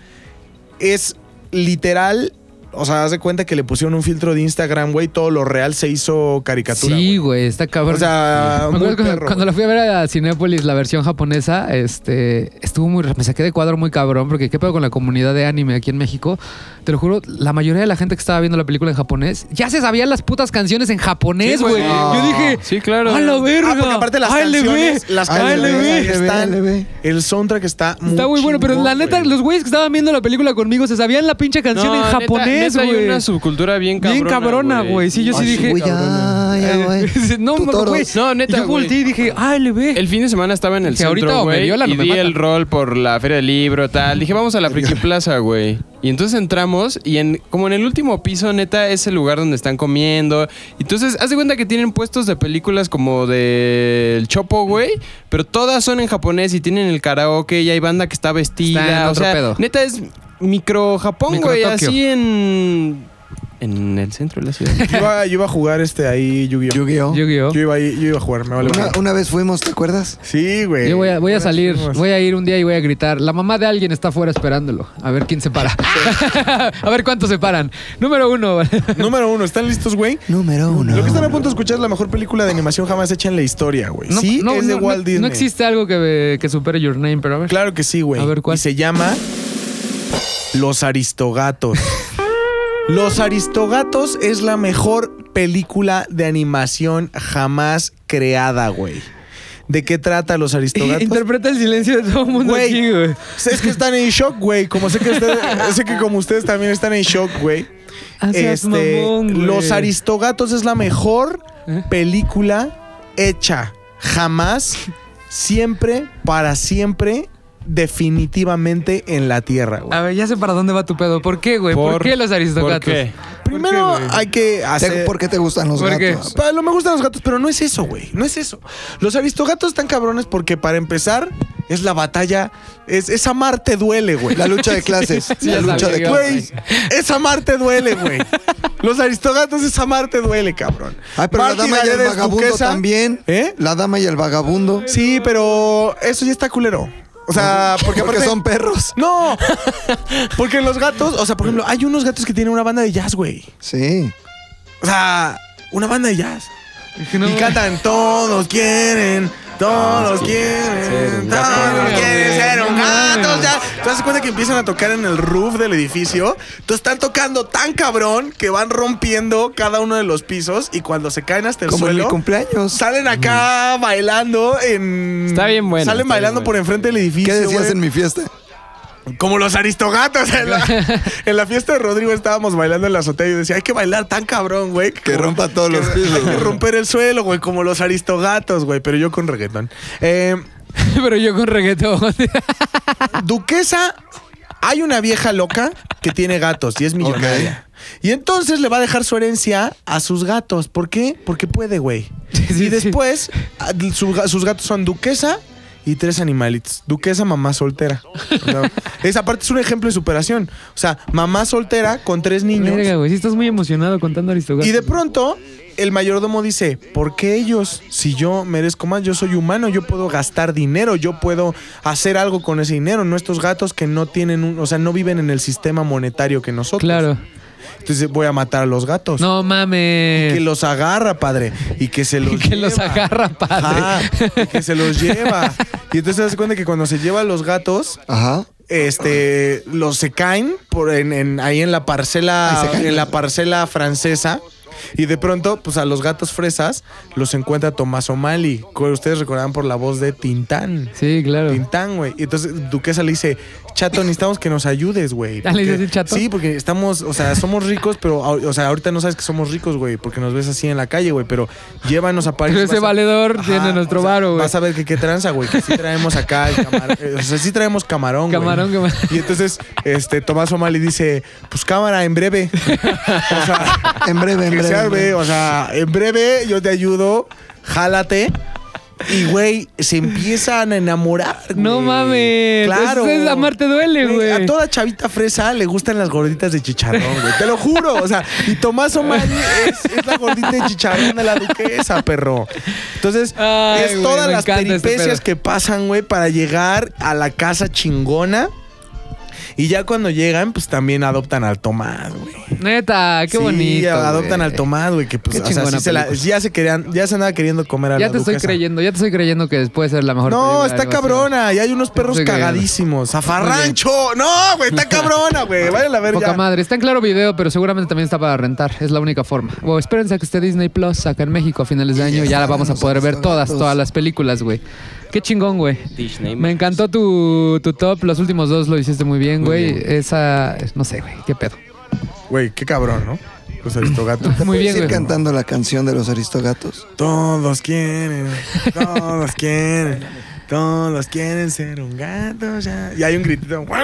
es literal. O sea, haz de cuenta que le pusieron un filtro de Instagram, güey, todo lo real se hizo caricatura. Sí, güey. está cabrón. O sea, muy cuando, perro, cuando güey. la fui a ver a Cinépolis, la versión japonesa, este, estuvo muy, me saqué de cuadro muy cabrón, porque qué pedo con la comunidad de anime aquí en México. Te lo juro, la mayoría de la gente que estaba viendo la película en japonés ya se sabían las putas canciones en japonés, Sí, güey. güey. Yo dije, Sí, claro. ¡a la verga! Ah, porque aparte las ¡ALB! canciones, las ¡ALB! canciones ALB, están, ALB. el soundtrack está muy Está muy bueno, pero la neta, los güeyes que estaban viendo la película conmigo se sabían la pinche canción No, en neta- japonés, neta hay güey. una subcultura bien cabrona. Bien cabrona, güey. Sí, yo sí Ay, dije. Shibuya, ya, güey. [LAUGHS] no, güey. No, neta, Yo güey. volteé y dije, ah, LB. El fin de semana estaba en el Que ahorita centro, güey, y di el rol por la feria del libro, tal. Dije, vamos a la Friki [LAUGHS] Plaza, güey. Y entonces entramos y en como en el último piso, neta, es el lugar donde están comiendo. Entonces, haz de cuenta que tienen puestos de películas como del Chopo, güey, pero todas son en japonés y tienen el karaoke y hay banda que está vestida. Está en o otro sea, pedo. neta es micro Japón, Micro güey, Tokio. así en en el centro de la ciudad. Yo iba, yo iba a jugar este ahí Yu-Gi-Oh. Yu-Gi-Oh. Yu-Gi-Oh. Yo iba, ahí- yo iba a jugar, me vale. Una, madre. una vez fuimos, ¿te acuerdas? Sí, güey. Yo voy a, voy a Ahora salir, fuimos. voy a ir un día y voy a gritar. La mamá de alguien está afuera esperándolo. A ver quién se para. [LAUGHS] a ver cuántos se paran. Número uno. [LAUGHS] Número uno, ¿están listos, güey? Número uno. Lo que están a punto de escuchar es la mejor película de animación jamás hecha en la historia, güey. No, sí, no, es de no, Walt no- Disney. no existe algo que, que supere Your Name, pero a ver. Claro que sí, güey. A ver, ¿cuál? Y se llama Los Aristogatos. Los Aristogatos es la mejor película de animación jamás creada, güey. ¿De qué trata Los Aristogatos? Interpreta el silencio de todo el mundo Güey. aquí, güey. Es que están en shock, güey. Como sé que ustedes, [LAUGHS] sé que como ustedes también están en shock, güey. Ah, Este, mamón, güey. Los Aristogatos es la mejor ¿Eh? película hecha jamás, siempre, para siempre, definitivamente en la Tierra, güey. A ver, ya sé para dónde va tu pedo. ¿Por qué, güey? ¿Por, Por- qué los aristogatos? ¿Por qué? Primero ¿por qué, hay que hacer... ¿Por qué te gustan los ¿Por qué? gatos? Pa- No me gustan los gatos, pero no es eso, güey. No es eso. Los aristogatos están cabrones porque para empezar es la batalla, es, es amar te duele, güey. La lucha de clases. [LAUGHS] Sí, la lucha sabía de clases. Güey, es amar te duele, güey. Los aristogatos es amar te duele, cabrón. Ay, pero la dama y el vagabundo duquesa. también. ¿Eh? La dama y el vagabundo. Sí, pero eso ya está culero. O sea, porque Porque aparte son perros. No. Porque los gatos, o sea, por ejemplo, hay unos gatos que tienen una banda de jazz, güey. Sí. O sea, una banda de jazz. Dije, no, Y cantan, todos quieren, todos quieren, todos quieren ser un gato. Ya. ¿Te das cuenta que empiezan a tocar en el roof del edificio? Entonces están tocando tan cabrón que van rompiendo cada uno de los pisos y cuando se caen hasta el Como en mi suelo, cumpleaños. salen acá bailando en... Está bien buena, Salen bailando bien por enfrente del edificio, ¿Qué decías güey. en mi fiesta? Como los aristogatos. En la, [LAUGHS] en la fiesta de Rodrigo estábamos bailando en la azotea y yo decía, hay que bailar tan cabrón, güey. Que como- rompa todos que- los pisos, Hay que romper el suelo, güey, como los aristogatos, güey. Pero yo con reggaetón. Eh, [LAUGHS] Pero yo con reggaetón. [LAUGHS] Duquesa, hay una vieja loca que tiene gatos y es millonaria. Y entonces le va a dejar su herencia a sus gatos. ¿Por qué? Porque puede, güey. sí, y después, sus gatos son Duquesa y tres animalitos. Duquesa, mamá soltera. O sea, [LAUGHS] esa parte es un ejemplo de superación. O sea, mamá soltera con tres niños. Verga, güey. Sí estás muy emocionado contando aristogatos. Y de pronto, el mayordomo dice, ¿por qué ellos? Si yo merezco más, yo soy humano, yo puedo gastar dinero, yo puedo hacer algo con ese dinero. No estos gatos que no tienen un, o sea, no viven en el sistema monetario que nosotros. Claro. Entonces voy a matar a los gatos. No mames. Que los agarra, padre. Y que se [LAUGHS] los que los agarra, padre. Ajá, y que se los lleva. Y entonces se das cuenta que cuando se lleva a los gatos, Ajá. este, los se caen por en, en- ahí en la parcela, en la parcela francesa. Y de pronto, pues a los gatos fresas los encuentra Tomás O'Malley. que Ustedes recordarán por la voz de Tintán. Sí, claro. Tintán, güey. Y entonces Duquesa le dice, Chato, necesitamos que nos ayudes, güey. Ah, ¿le dice Porque- así, Chato? Sí, porque estamos, o sea, somos ricos, pero, o sea, ahorita no sabes que somos ricos, güey, porque nos ves así en la calle, güey, pero llévanos a París. Pero ese a- valedor tiene nuestro varo, güey. Vas a ver que qué tranza, güey, que sí traemos acá el camarón. O sea, sí traemos camarón, güey. Camarón, camarón. Y entonces, este, Tomás O'Malley dice, pues cámara, en breve. [LAUGHS] o sea, En breve, en breve. O sea, en breve yo te ayudo, jálate. Y, güey, se empiezan a enamorar. No güey. mames. Claro. Es, es amarte duele, güey. A toda chavita fresa le gustan las gorditas de chicharrón, güey. Te lo juro. O sea, y Tomás O'Malley es, es la gordita de chicharrón de la duquesa, perro. Entonces, Ay, es güey, todas las este peripecias que pasan, güey, para llegar a la casa chingona. Y ya cuando llegan, pues también adoptan al Tomás, güey. Neta, qué sí, bonito. adoptan güey. al Tomás, güey, que pues, Qué o sea, chingona sí se la- película. ya se querían, ya se andaba queriendo comer a Ya la te estoy creyendo, ya te estoy creyendo que puede ser la mejor No, está cabrona. Y hay unos perros cagadísimos. ¡Zafarrancho! No, güey, está [LAUGHS] cabrona, güey. Vayan a ver Poca ya. madre. Está en claro video, pero seguramente también está para rentar. Es la única forma. O espérense a que esté Disney Plus acá en México a finales de año. Ya la vamos a poder ver todas, todas las películas, güey. Qué chingón, güey. Disney. Me encantó tu, tu top. Los últimos dos lo hiciste muy bien, güey. Esa. No sé, güey. Qué pedo. Güey, qué cabrón, ¿no? Los aristogatos. [LAUGHS] Muy bien, ¿Puedes ir güey. cantando la canción de los aristogatos? Todos quieren, todos quieren, [LAUGHS] todos quieren ser un gato ya. Y hay un gritito. [LAUGHS]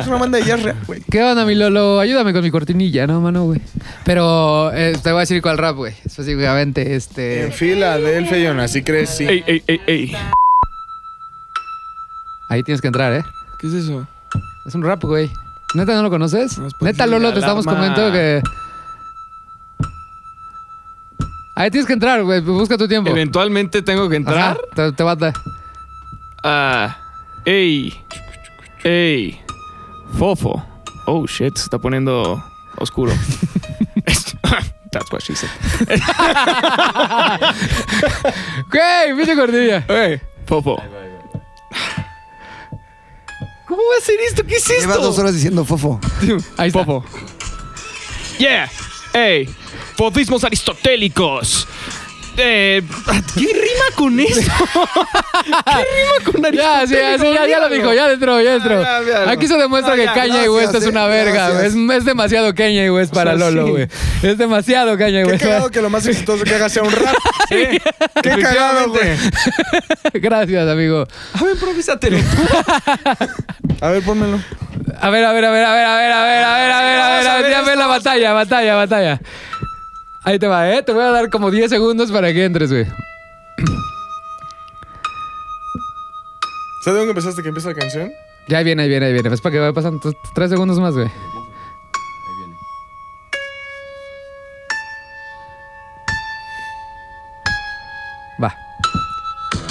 Es una banda de jazz real, güey. ¿Qué onda, mi Lolo? Ayúdame con mi cortinilla, ¿no, mano, güey? Pero eh, te voy a decir cuál rap, güey. Específicamente, este. En Filadelfia, John, así crees, sí. Ey, ey, ey, ey. Ahí tienes que entrar, ¿eh? ¿Qué es eso? Es un rap, güey. ¿Neta no lo conoces? No, Neta, Lolo, te estamos comentando que. Ahí tienes que entrar, güey. Busca tu tiempo. Eventualmente tengo que entrar. Ajá, te, te va a dar. Ah. Ey. Ey. Fofo. Oh shit, se está poniendo oscuro. [LAUGHS] That's what she said. [LAUGHS] ¡Güey! ¡Pinche cortinilla! Ey, Fofo. ¿Cómo va a ser esto? ¿Qué es esto? Lleva dos horas diciendo fofo. Ahí está. Fofo. Yeah. Ey. Fofismos aristotélicos. Eh, ¿Qué rima con eso? ¿Qué rima con Ya, sí, ya, sí, ya, ya lo dijo, ya entró, ya entró. Ya, ya, ya. Aquí se demuestra Ah, que Kanye West es una eh, verga. Es, es demasiado Kanye West para Lolo, güey. Es demasiado Kanye Qué West. cagado que lo más exitoso que haga sea un rap. [LAUGHS] Qué cagado, güey. Gracias, amigo. A ver, improvísatelo. A ver, pónmelo. A ver, a ver, a ver, a ver, a ver, a ver, a ver, a ver, a ver, a ver, ya ves la batalla, batalla, batalla. Ahí te va, ¿eh? Te voy a dar como 10 segundos para que entres, güey. ¿Sabes de dónde empezaste que empieza la canción? Ya viene, ahí viene, ahí viene. Es para que vaya pasando tres segundos más, güey.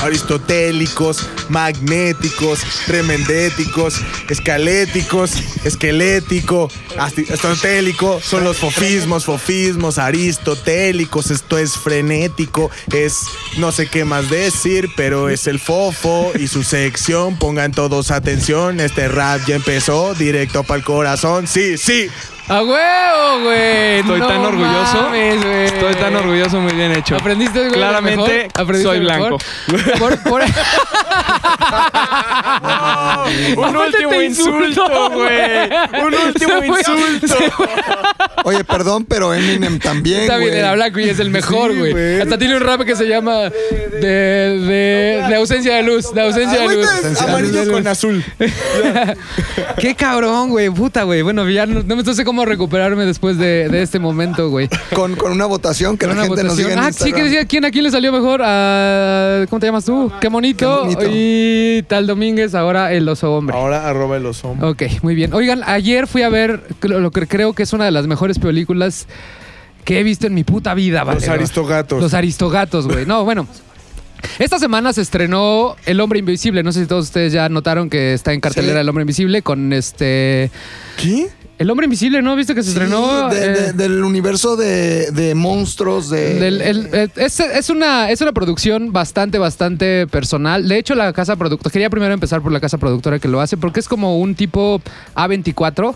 Aristotélicos, magnéticos, tremendéticos, escaléticos, esquelético, aristotélico, son los fofismos, fofismos, aristotélicos, esto es frenético, es no sé qué más decir, pero es el fofo y su sección, pongan todos atención, este rap ya empezó, directo para el corazón, sí, sí, ¡A huevo, güey! Estoy No tan orgulloso. mames. Estoy tan orgulloso, muy bien hecho. ¿Aprendiste, güey, Claramente, lo mejor? ¿Aprendiste soy mejor? blanco. Por. [LAUGHS] Un último insulto, güey. Un último insulto. Oye, perdón, pero Eminem también, Está bien, era blanco y es el mejor, güey. Hasta tiene un rap que se llama de, de, de ausencia de luz. De ausencia de luz. Agüita es amarillo con azul. [LAUGHS] Qué cabrón, güey. Puta, güey. Bueno, ya no, no me sé cómo recuperarme después de, de este momento, güey. Con, con una votación que Con la una gente nos diga votación. en Ah, sí, que decía quién a quién le salió mejor. ¿Cómo te llamas tú? Qué bonito. Qué bonito. Y Tal Domínguez, ahora el oso hombre. Ahora arroba el oso. Ok, muy bien. Oigan, ayer fui a ver lo lo que creo que es una de las mejores películas que he visto en mi puta vida, ¿vale? Los aristogatos. Los aristogatos, güey. No, bueno. Esta semana se estrenó El Hombre Invisible. No sé si todos ustedes ya notaron que está en cartelera Sí. El Hombre Invisible con este... ¿Qué? El Hombre Invisible, ¿no? ¿Viste que se Sí, estrenó? de- Eh, de- del universo de, de monstruos de... del- el- el- es, es una, es una producción bastante, bastante personal. De hecho, la casa productora... Quería primero empezar por la casa productora que lo hace porque es como un tipo A24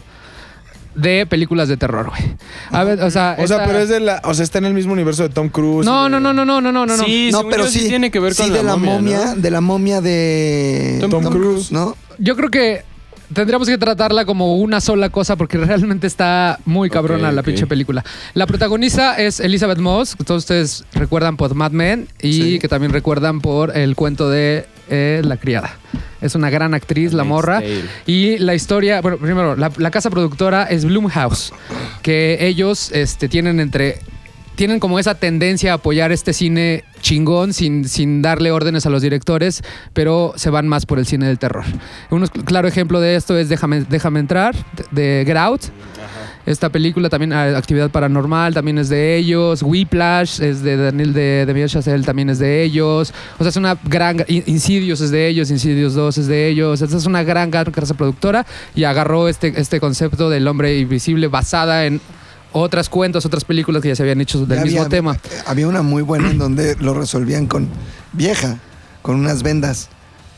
de películas de terror, güey. A ver, o sea... O sea, esta- pero es de la. O sea, está en el mismo universo de Tom Cruise. No, no, no, no, no, no, no, no. Sí, no, según pero yo, sí, tiene que ver con sí, la de la momia, ¿no? de la momia de Tom Cruise. ¿no? Yo creo que tendríamos que tratarla como una sola cosa porque [LAUGHS] realmente está muy cabrona la ok. pinche película. La protagonista es Elizabeth Moss, que todos ustedes recuerdan por Mad Men y Sí. que también recuerdan por el cuento de eh, La criada. Es una gran actriz, la morra. Tale. Y la historia, bueno, primero, la, la casa productora es Bloomhouse, que ellos este, tienen entre. Tienen como esa tendencia a apoyar este cine chingón sin, sin darle órdenes a los directores, pero se van más por el cine del terror. Un claro ejemplo de esto es Déjame, Déjame entrar, de, de Get Out. Esta película también, ah, Actividad Paranormal, también es de ellos. Whiplash es de Daniel de, de Miguel Chazelle, también es de ellos. O sea, es una gran. In- Insidious es de ellos, Insidious 2 es de ellos. Esta es una gran, gran casa productora y agarró este, este concepto del hombre invisible basada en otras cuentas, otras películas que ya se habían hecho del Ya mismo había- tema. Había una muy buena en donde lo resolvían con vieja, con unas vendas.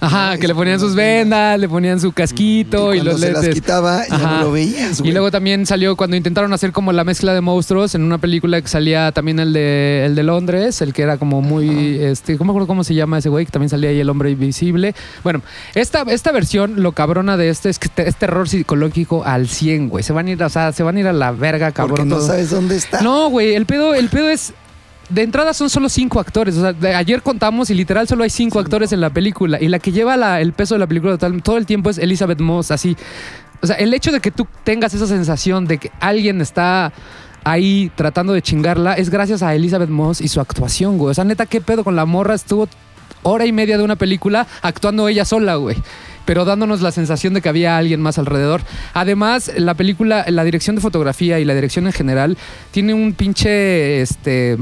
Ajá, que le ponían sus vendas. le ponían su casquito y, los se las quitaba, ya Ajá. no lo veías, güey. Y luego también salió cuando intentaron hacer como la mezcla de monstruos en una película que salía también el de, el de Londres, el que era como muy, este, ¿cómo me acuerdo cómo se llama ese güey? Que también salía ahí el hombre invisible. Bueno, esta, esta versión, lo cabrona de este es que te- es terror psicológico al 100, güey. Se van a ir, o sea, se van a ir a la verga, cabrón. Porque no todo. sabes dónde está. No, güey, el pedo, el pedo es. De entrada son solo cinco actores. O sea, de- ayer contamos y literal solo hay cinco actores en la película. Y la que lleva la- el peso de la película total- todo el tiempo es Elizabeth Moss, así. O sea, el hecho de que tú tengas esa sensación de que alguien está ahí tratando de chingarla es gracias a Elizabeth Moss y su actuación, güey. O sea, neta, ¿qué pedo con la morra? Estuvo hora y media de una película actuando ella sola, güey. Pero dándonos la sensación de que había alguien más alrededor. Además, la película, la dirección de fotografía y la dirección en general tiene un pinche, este...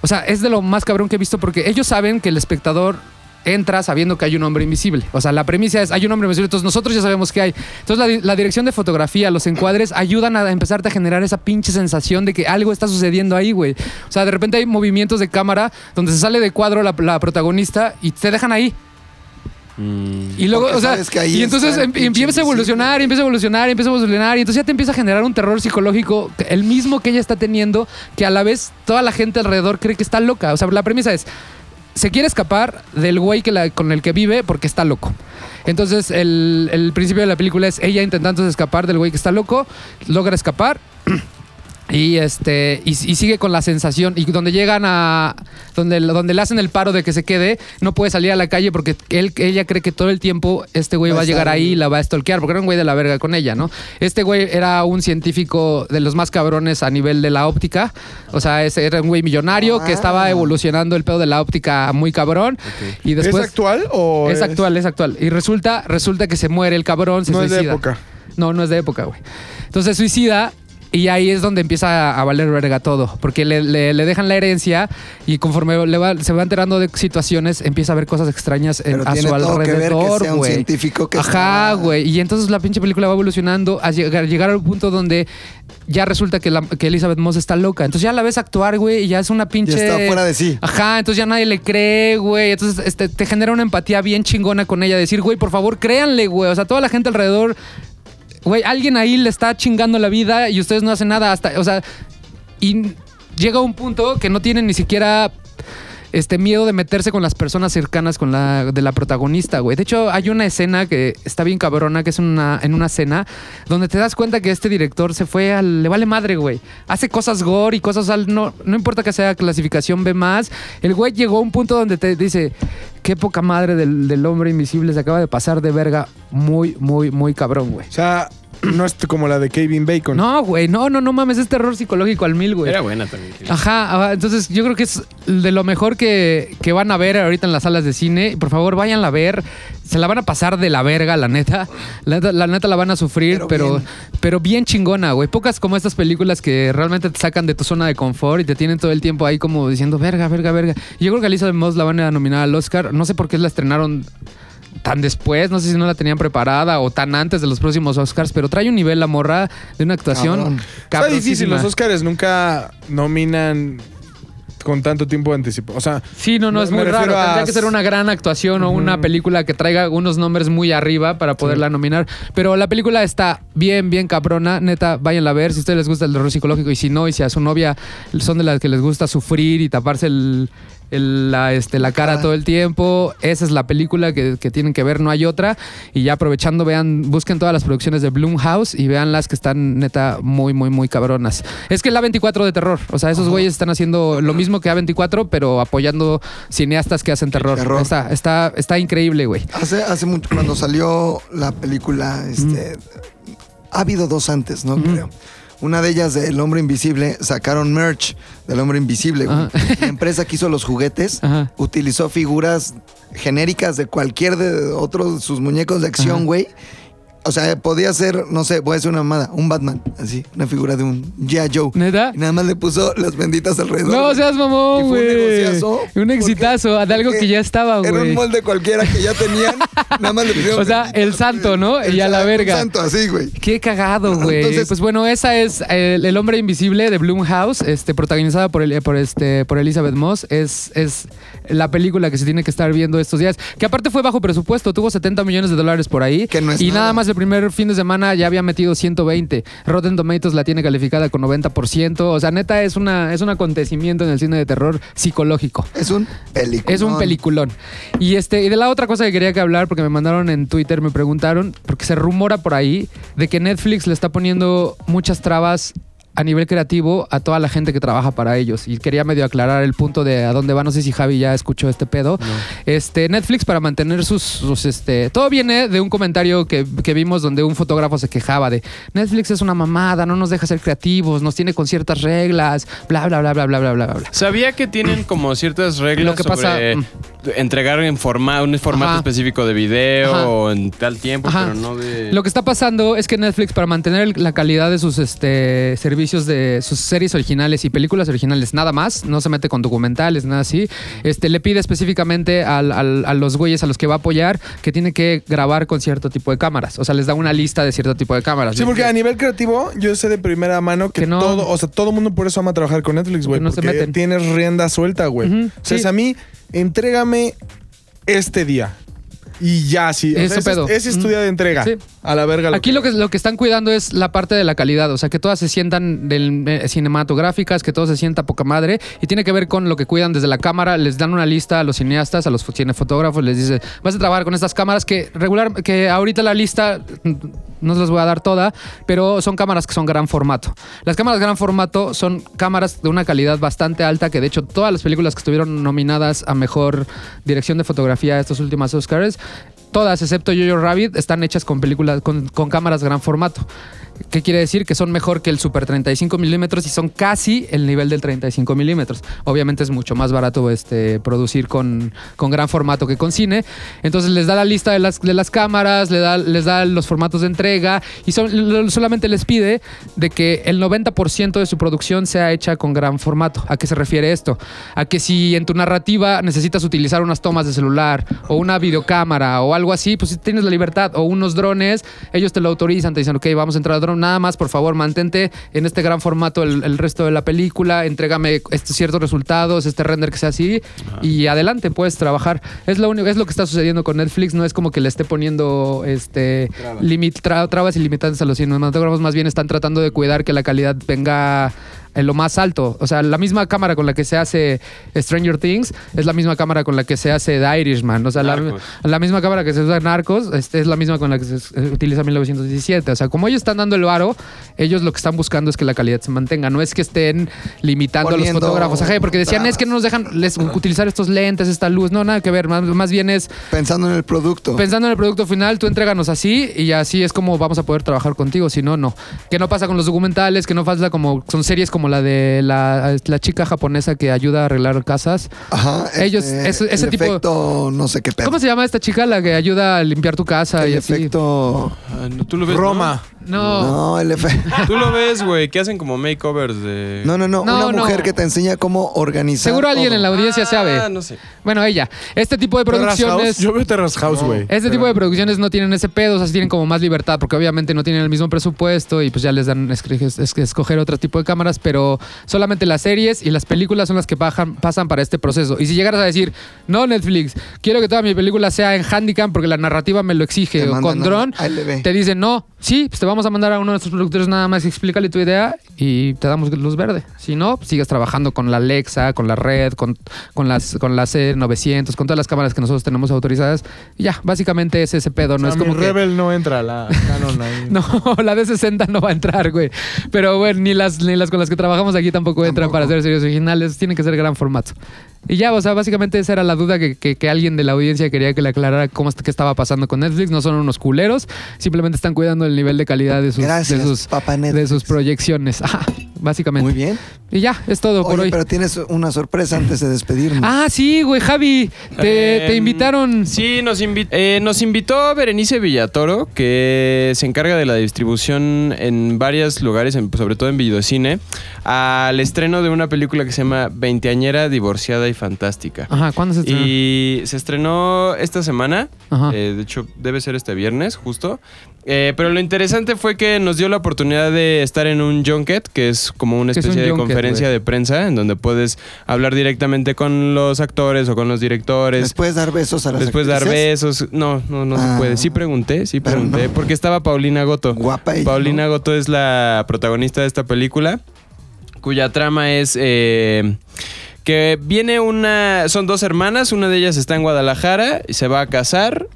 O sea, es de lo más cabrón que he visto porque ellos saben que el espectador entra sabiendo que hay un hombre invisible. O sea, la premisa es, hay un hombre invisible, entonces nosotros ya sabemos que hay. Entonces, la, di- la dirección de fotografía, los encuadres, ayudan a empezarte a generar esa pinche sensación de que algo está sucediendo ahí, güey. O sea, de repente hay movimientos de cámara donde se sale de cuadro la, la protagonista y te dejan ahí. Y luego, Porque o sea, sabes que ahí y entonces em- empieza a evolucionar, y empieza a evolucionar, y empieza a evolucionar, y entonces ya te empieza a generar un terror psicológico, el mismo que ella está teniendo, que a la vez toda la gente alrededor cree que está loca. O sea, la premisa es, se quiere escapar del güey que la- con el que vive porque está loco. Entonces, el, el principio de la película es ella intentando escapar del güey que está loco, logra escapar. [CLEARS THROAT] Y este y, y sigue con la sensación y donde llegan a donde, donde le hacen el paro de que se quede no puede salir a la calle porque él ella cree que todo el tiempo este güey Va va a llegar ahí y la va a stalkear porque era un güey de la verga con ella, ¿no? Este güey era un científico de los más cabrones a nivel de la óptica, o sea, ese era un güey millonario que estaba Ah. evolucionando el pedo de la óptica muy cabrón y después ¿Es actual o es actual, es actual. Y resulta, resulta que se muere el cabrón, se No es de época. No, no es de época, güey. Entonces se suicida y ahí es donde empieza a, valer verga todo. Porque le, le- le dejan la herencia y conforme le va- se va enterando de situaciones, empieza a ver cosas extrañas en- a su alrededor, sea un güey. científico que Ajá, güey. Y entonces la pinche película va evolucionando a llegar, llegar al punto donde ya resulta que, la- que Elizabeth Moss está loca. Entonces ya la ves actuar, güey, y ya es una pinche. Ya está fuera de sí. Ajá, entonces ya nadie le cree, güey. Entonces este, te genera una empatía bien chingona con ella. Decir, güey, por favor, créanle, güey. O sea, toda la gente alrededor, güey, alguien ahí le está chingando la vida y ustedes no hacen nada hasta, o sea, y llega un punto que no tienen ni siquiera este miedo de meterse con las personas cercanas con la de la protagonista, güey. De hecho, hay una escena que está bien cabrona, que es una en una cena donde te das cuenta que este director se fue al le vale madre, güey. Hace cosas gore y cosas al no no importa que sea clasificación B más. El güey llegó a un punto donde te dice, qué poca madre del, del hombre invisible se acaba de pasar de verga muy muy muy cabrón, güey. O sea, no es como la de Kevin Bacon. No, güey, no, no, no mames, es terror psicológico al mil, güey. Era buena también. Ajá, ajá, entonces yo creo que es de lo mejor que, que van a ver ahorita en las salas de cine. Por favor, váyanla a ver. Se la van a pasar de la verga, la neta. La neta la, neta la van a sufrir, Pero pero, bien. pero bien chingona, güey. Pocas como estas películas que realmente te sacan de tu zona de confort y te tienen todo el tiempo ahí como diciendo, verga, verga, verga. Y yo creo que a Elizabeth Moss la van a nominar al Oscar. No sé por qué la estrenaron tan después, no sé si no la tenían preparada o tan antes de los próximos Oscars, pero trae un nivel la morra de una actuación. Está difícil. Los Oscars nunca nominan con tanto tiempo de anticipo. O sea, Sí, no, no, es muy raro. a- Tendría que ser una gran actuación o una película que traiga unos nombres muy arriba para poderla nominar. Pero la película está bien, bien cabrona. Neta, váyanla a ver. Si a ustedes les gusta el terror psicológico y si no, y si a su novia son de las que les gusta sufrir y taparse el, el- la, este, la cara todo el tiempo, esa es la película que, que tienen que ver. No hay otra. Y ya aprovechando, vean, busquen todas las producciones de Blumhouse y vean las que están neta muy, muy, muy cabronas. Es que la 24 de terror. O sea, esos güeyes están haciendo lo mismo que A24, pero apoyando cineastas que hacen terror. terror. Está, está, está increíble, güey. Hace, hace mucho, cuando salió la película, este, ha habido dos antes, ¿no? Creo. Una de ellas, de El Hombre Invisible, sacaron merch del Hombre Invisible. güey. La empresa que hizo los juguetes Ajá. utilizó figuras genéricas de cualquier de otros de sus muñecos de acción, Ajá. güey. O sea, podía ser, no sé, voy a decir una mamada, un Batman, así, una figura de un G.I. Joe. ¿Neta? Y nada más le puso las benditas alrededor. No seas mamón, un güey. Un porque- exitazo de algo que ya estaba, Era un güey. molde cualquiera que ya tenían, nada más le pusieron O sea, el santo, ¿no? el Y a la un verga. santo, así, güey. Qué cagado, güey. Entonces- pues bueno, esa es el, El hombre invisible de Blumhouse, este, protagonizada por, el, por, este, por Elizabeth Moss. Es, es la película que se tiene que estar viendo estos días. Que aparte fue bajo presupuesto, tuvo 70 millones de dólares por ahí. Que no es y nada. nada más el primer fin de semana ya había metido 120. Rotten Tomatoes la tiene calificada con 90%. O sea, neta, es, una, es un acontecimiento en el cine de terror psicológico. Es un película. Es un peliculón. Y este, y de la otra cosa que quería que hablar, porque me mandaron en Twitter, me preguntaron, porque se rumora por ahí de que Netflix le está poniendo muchas trabas a nivel creativo a toda la gente que trabaja para ellos. Y quería medio aclarar el punto de a dónde va. No sé si Javi ya escuchó este pedo. Este, Netflix para mantener sus, este. Todo viene de un comentario que, que, vimos donde un fotógrafo se quejaba de Netflix es una mamada, no nos deja ser creativos, nos tiene con ciertas reglas, bla, bla, bla, bla, bla, bla, bla, bla Sabía que tienen como ciertas reglas Lo que sobre pasa, entregar en forma, un formato específico de video o en tal tiempo, pero no de. Lo que está pasando es que Netflix, para mantener la calidad de sus este, servicios de sus series originales y películas originales, nada más, no se mete con documentales, nada así, este, le pide específicamente al- al- a los güeyes a los que va a apoyar que tiene que grabar con cierto tipo de cámaras. O sea, les da una lista de cierto tipo de cámaras. Sí, porque a nivel creativo, yo sé de primera mano que, Que no- todo, o sea, todo mundo por eso ama trabajar con Netflix, güey. Porque no se porque meten. tienes rienda suelta, güey. Ujú, o sea, sí. es a mí, entrégame este día. Y ya, sí. O sea, pedo. es día de entrega. Sí. A la verga. Aquí lo que, lo que están cuidando es la parte de la calidad, o sea, que todas se sientan del, eh, cinematográficas, que todo se sienta poca madre, y tiene que ver con lo que cuidan desde la cámara, les dan una lista a los cineastas, a los fo- cinefotógrafos, les dice, vas a trabajar con estas cámaras que regular, que ahorita la lista mm, no se las voy a dar toda, pero son cámaras que son gran formato. Las cámaras gran formato son cámaras de una calidad bastante alta, que de hecho todas las películas que estuvieron nominadas a mejor dirección de fotografía estos últimos Oscars, todas excepto Jojo Rabbit están hechas con películas con, con cámaras gran formato. ¿Qué quiere decir? Que son mejor que el Super 35 milímetros y son casi el nivel del 35 milímetros. Obviamente es mucho más barato este, producir con, con gran formato que con cine. Entonces les da la lista de las, de las cámaras, le da, les da los formatos de entrega y son- solamente les pide de que el 90% de su producción sea hecha con gran formato. ¿A qué se refiere esto? A que si en tu narrativa necesitas utilizar unas tomas de celular o una videocámara o algo así, pues tienes la libertad o unos drones, ellos te lo autorizan, te dicen, ok, vamos a entrar a nada más, por favor, mantente en este gran formato el, el resto de la película, entrégame estos ciertos resultados, este render que sea así y adelante, puedes trabajar. Es lo único, es lo que está sucediendo con Netflix, no es como que le esté poniendo este limit- tra- trabas y limitantes a los cinematógrafos, más bien están tratando de cuidar que la calidad venga en lo más alto. O sea, la misma cámara con la que se hace Stranger Things es la misma cámara con la que se hace The Irishman. O sea, la, la misma cámara que se usa en Narcos este, es la misma con la que se eh, utiliza en 1917. O sea, como ellos están dando el varo, ellos lo que están buscando es que la calidad se mantenga. No es que estén limitando a los fotógrafos. Ajá, porque decían, es que no nos dejan les- utilizar estos lentes, esta luz. No, nada que ver. Más, más bien es Pensando en el producto. Pensando en el producto final, tú entréganos así y así es como vamos a poder trabajar contigo. Si no, no. Que no pasa con los documentales, que no pasa como. Son series como la de la, la chica japonesa que ayuda a arreglar casas. Ajá. Ellos- este, ese- ese el tipo- efecto, no sé qué pedo. ¿Cómo se llama esta chica la que ayuda a limpiar tu casa El y así? efecto. Ah, no, ¿Tú lo ves, Roma. No. No, el efecto. ¿no? [LAUGHS] Tú lo ves, güey, que hacen como makeovers de... No, no, no, No, Una no. mujer que te enseña cómo organizar. Seguro alguien todo. en la audiencia sabe. Ah, no sé. Bueno, ella. Este tipo de Terrace House. producciones. Yo veo Terrace House, güey. Este tipo de producciones no tienen ese pedo, o sea, sí tienen como más libertad, porque obviamente no tienen el mismo presupuesto y pues ya les dan es- es- que escoger otro tipo de cámaras, pero solamente las series y las películas son las que bajan- pasan para este proceso. Y si llegaras a decir, no Netflix, quiero que toda mi película sea en Handicam porque la narrativa me lo exige, Te o mandan con a- dron, a LB. te dicen, no, sí, pues te vamos a mandar a uno de nuestros productores nada más, explícale tu idea y te damos luz verde. Si no, sigues trabajando con la Alexa, con la red, con, con las con la C900, con todas las cámaras que nosotros tenemos autorizadas. Y ya, básicamente es ese pedo, no O sea, es como mi que- Rebel no entra, la Canon ahí. [LAUGHS] no, la D60 no va a entrar, güey. Pero bueno, ni las, ni las con las que trabajamos aquí tampoco, entran Tampoco. para hacer series originales. Tienen que ser gran formato. Y ya, o sea, básicamente esa era la duda que, que- que alguien de la audiencia quería que le aclarara cómo qué estaba pasando con Netflix. No son unos culeros, simplemente están cuidando el nivel de calidad de sus, Gracias, de sus, de proyecciones. [LAUGHS] Ajá. básicamente. Muy bien. Y ya, es todo por Oye, hoy. pero tienes una sorpresa antes de despedirnos. Ah, sí, güey, Javi. Te, te Em, invitaron. Sí, nos, invi- eh, nos invitó Berenice Villatoro, que se encarga de la distribución en varios lugares, en- sobre todo en videocine, al estreno de una película que se llama Veinteañera, Divorciada y Fantástica. Ajá, ¿cuándo se estrenó? Y se estrenó esta semana. Ajá. Eh, de hecho, debe ser este viernes, justo. Eh, pero lo interesante fue que nos dio la oportunidad de estar en un junket, que es como una ¿Qué es un especie de junket, conferencia de prensa, en donde puedes hablar directamente con los actores o con los directores. ¿Les puedes dar besos a las Después dar besos. No, no, no Ah. se puede. Sí pregunté, sí pregunté. no. Porque estaba Paulina Goto. Guapa ella, Paulina ¿no? Goto es la protagonista de esta película, cuya trama es eh, que viene una... Son dos hermanas, una de ellas está en Guadalajara y se va a casar.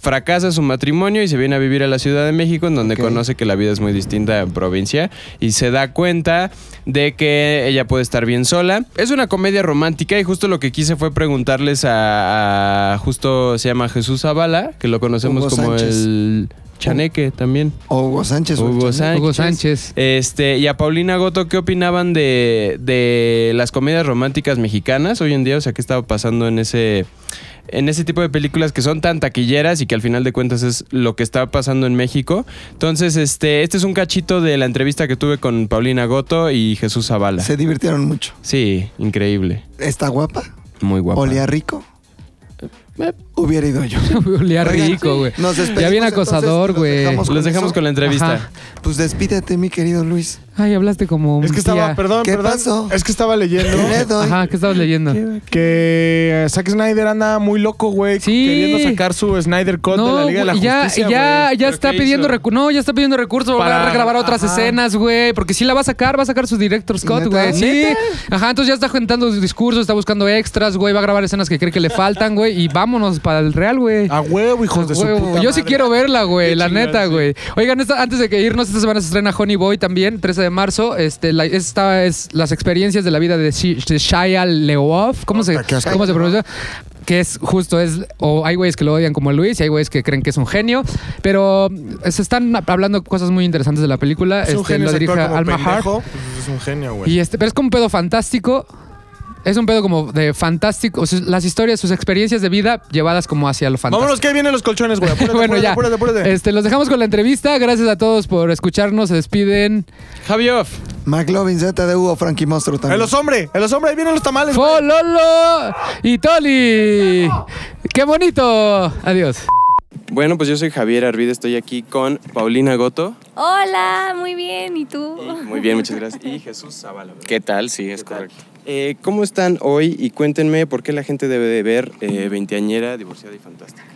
Fracasa su matrimonio y se viene a vivir a la Ciudad de México, en donde conoce que la vida es muy distinta en provincia y se da cuenta de que ella puede estar bien sola. Es una comedia romántica y justo lo que quise fue preguntarles a, a- justo se llama Jesús Zavala, que lo conocemos Hugo como Sánchez. el Chaneque también. O Hugo Sánchez. Hugo. Sánchez. Hugo Sánchez. Este, y a Paulina Goto, ¿qué opinaban de, de las comedias románticas mexicanas hoy en día? O sea, ¿qué estaba pasando en ese, en ese tipo de películas que son tan taquilleras y que al final de cuentas es lo que está pasando en México? Entonces, este, este es un cachito de la entrevista que tuve con Paulina Goto y Jesús Zavala. Se divirtieron mucho. Sí, increíble. ¿Está guapa? Muy guapa. ¿Olía rico? Eh. Hubiera ido yo. [LAUGHS] Olía rico, güey. Nos despedimos, Ya bien acosador, los güey. dejamos Los dejamos con la entrevista. Ajá. Pues despídete, mi querido Luis. Ay, hablaste como. Es que tía. estaba, perdón, ¿Qué perdón. pasó? Es que estaba leyendo ¿Qué le doy? Ajá, ¿qué estabas leyendo? que eh, Zack Snyder anda muy loco, güey. Sí. Queriendo sacar su Snyder Cut de la Liga de la güey, ya, Justicia, ya, güey. ya ¿Pero está pidiendo hizo? recursos. No, ya está pidiendo recursos para Para- regrabar otras ajá. escenas, güey. Porque sí la va a sacar, va a sacar su director Scott, ¿Neta? güey. Sí. Ajá, entonces ya está juntando sus discursos, está buscando extras, güey. Va a grabar escenas que cree que le faltan, güey. Y vámonos para el real, güey. A huevo, hijos de su puta Yo sí madre. quiero verla, güey, Qué la neta, sí. güey. Oigan, esta- antes de que irnos, esta semana se estrena Honey Boy también, 13 de marzo. Este, la- esta es las experiencias de la vida de, Shi- de Shia LeOff. ¿Cómo se, Puta, qué asco. ¿Cómo se pronuncia? Que es justo, es, o hay güeyes que lo odian como Luis y hay güeyes que creen que es un genio. Pero se están hablando cosas muy interesantes de la película. Es un Este, genio, lo se dirige como Alma Hart. pendejo, pues es un genio, güey. Y este, pero es como un pedo fantástico. Es un pedo como de fantástico. o sea, las historias, sus experiencias de vida llevadas como hacia lo fantástico. Vámonos, que ahí vienen los colchones, güey. [LAUGHS] Apúrate, bueno, apúrate, ya. apúrate, apúrate. Este, los dejamos con la entrevista. Gracias a todos por escucharnos. Se despiden. Javi Off. McLovin, Z de Hugo, Frankie Monstruo también. El los hombres, el los hombres, ahí vienen los tamales. Fololo y Toli. ¡Qué bonito! Adiós. Bueno, pues yo soy Javier Arvide, estoy aquí con Paulina Goto. Hola, muy bien. ¿Y tú? Muy bien, muchas gracias. Y Jesús Zavala. ¿verdad? ¿Qué tal? Sí, es ¿Qué tal? Eh, ¿Cómo están hoy? Y cuéntenme por qué la gente debe de ver eh, Veinteañera, Divorciada y Fantástica.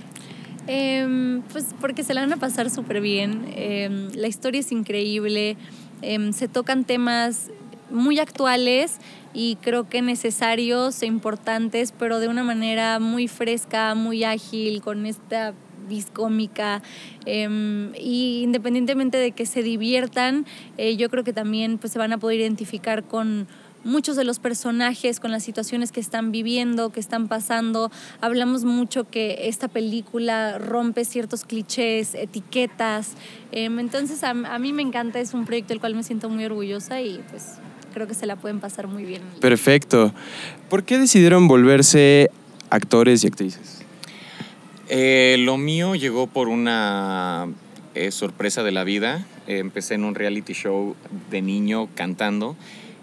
Em, pues porque se la van a pasar súper bien. Em, la historia es increíble. Em, se tocan temas muy actuales y creo que necesarios e importantes, pero de una manera muy fresca, muy ágil, con esta vis cómica. Em, y independientemente de que se diviertan, eh, yo creo que también pues, se van a poder identificar con muchos de los personajes, con las situaciones que están viviendo, que están pasando. Hablamos mucho que esta película rompe ciertos clichés, etiquetas. Em, entonces a, a mí me encanta, es un proyecto del cual me siento muy orgullosa y pues creo que se la pueden pasar muy bien. Perfecto. ¿Por qué decidieron volverse actores y actrices? Eh, lo mío llegó por una eh, sorpresa de la vida. Eh, empecé en un reality show de niño cantando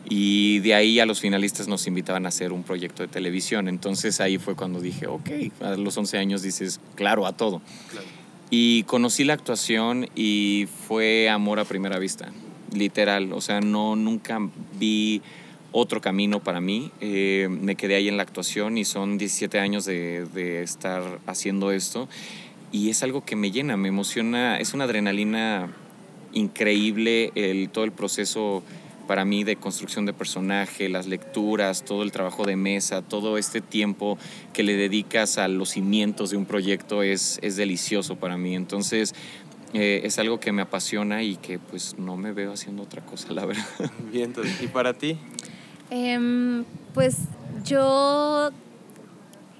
y de ahí a los finalistas nos invitaban a hacer un proyecto de televisión. Entonces ahí fue cuando dije, ok, a los 11 años dices, claro, a todo. Y conocí la actuación y fue amor a primera vista, literal. O sea, no, nunca vi otro camino para mí. Eh, me quedé ahí en la actuación y son 17 años de, de estar haciendo esto. Y es algo que me llena, me emociona. Es una adrenalina increíble el, todo el proceso para mí de construcción de personaje, las lecturas, todo el trabajo de mesa, todo este tiempo que le dedicas a los cimientos de un proyecto es, es delicioso para mí. Entonces, eh, es algo que me apasiona y que pues no me veo haciendo otra cosa, la verdad. Bien, entonces, ¿y para ti? Em, pues yo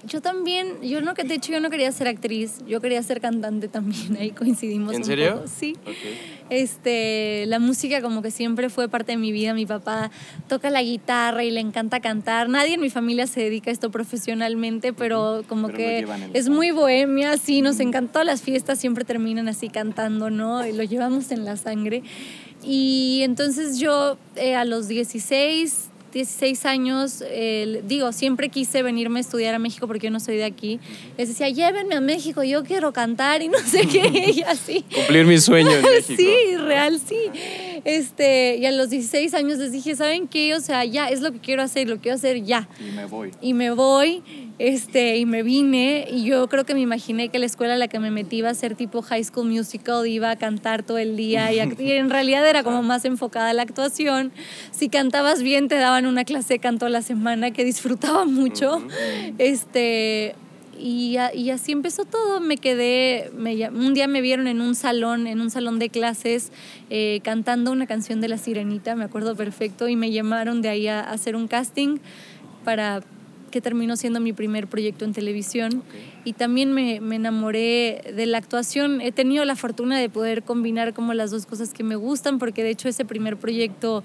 yo también, yo no, que de hecho yo no quería ser actriz, yo quería ser cantante también, ahí coincidimos ¿En un serio? poco, Sí. Este, la música como que siempre fue parte de mi vida, mi papá toca la guitarra y le encanta cantar. Nadie en mi familia se dedica a esto profesionalmente, pero como Pero que es muy bohemia, sí, nos encantó las fiestas, siempre terminan así cantando, ¿no? Y lo llevamos en la sangre. Y entonces yo eh, a los 16, 16 años, eh, digo, siempre quise venirme a estudiar a México porque yo no soy de aquí. Les decía, llévenme a México, yo quiero cantar y no sé qué, [LAUGHS] y así. Cumplir mi sueño en [LAUGHS] México. Sí, real, sí. Este, y a los 16 años les dije, ¿saben qué? O sea, ya es lo que quiero hacer, lo quiero hacer ya. Y me voy. Y me voy, este, y me vine, y yo creo que me imaginé que la escuela a la que me metí iba a ser tipo High School Musical, iba a cantar todo el día, y, y en realidad era como más enfocada a la actuación. Si cantabas bien, te daban una clase de canto a la semana que disfrutaba mucho. Este, y, y así empezó todo. Me quedé, me un día me vieron en un salón, en un salón de clases, eh, cantando una canción de La Sirenita, me acuerdo perfecto, y me llamaron de ahí a hacer un casting para que terminó siendo mi primer proyecto en televisión. Y también me, me enamoré de la actuación. He tenido la fortuna de poder combinar como las dos cosas que me gustan, porque de hecho ese primer proyecto,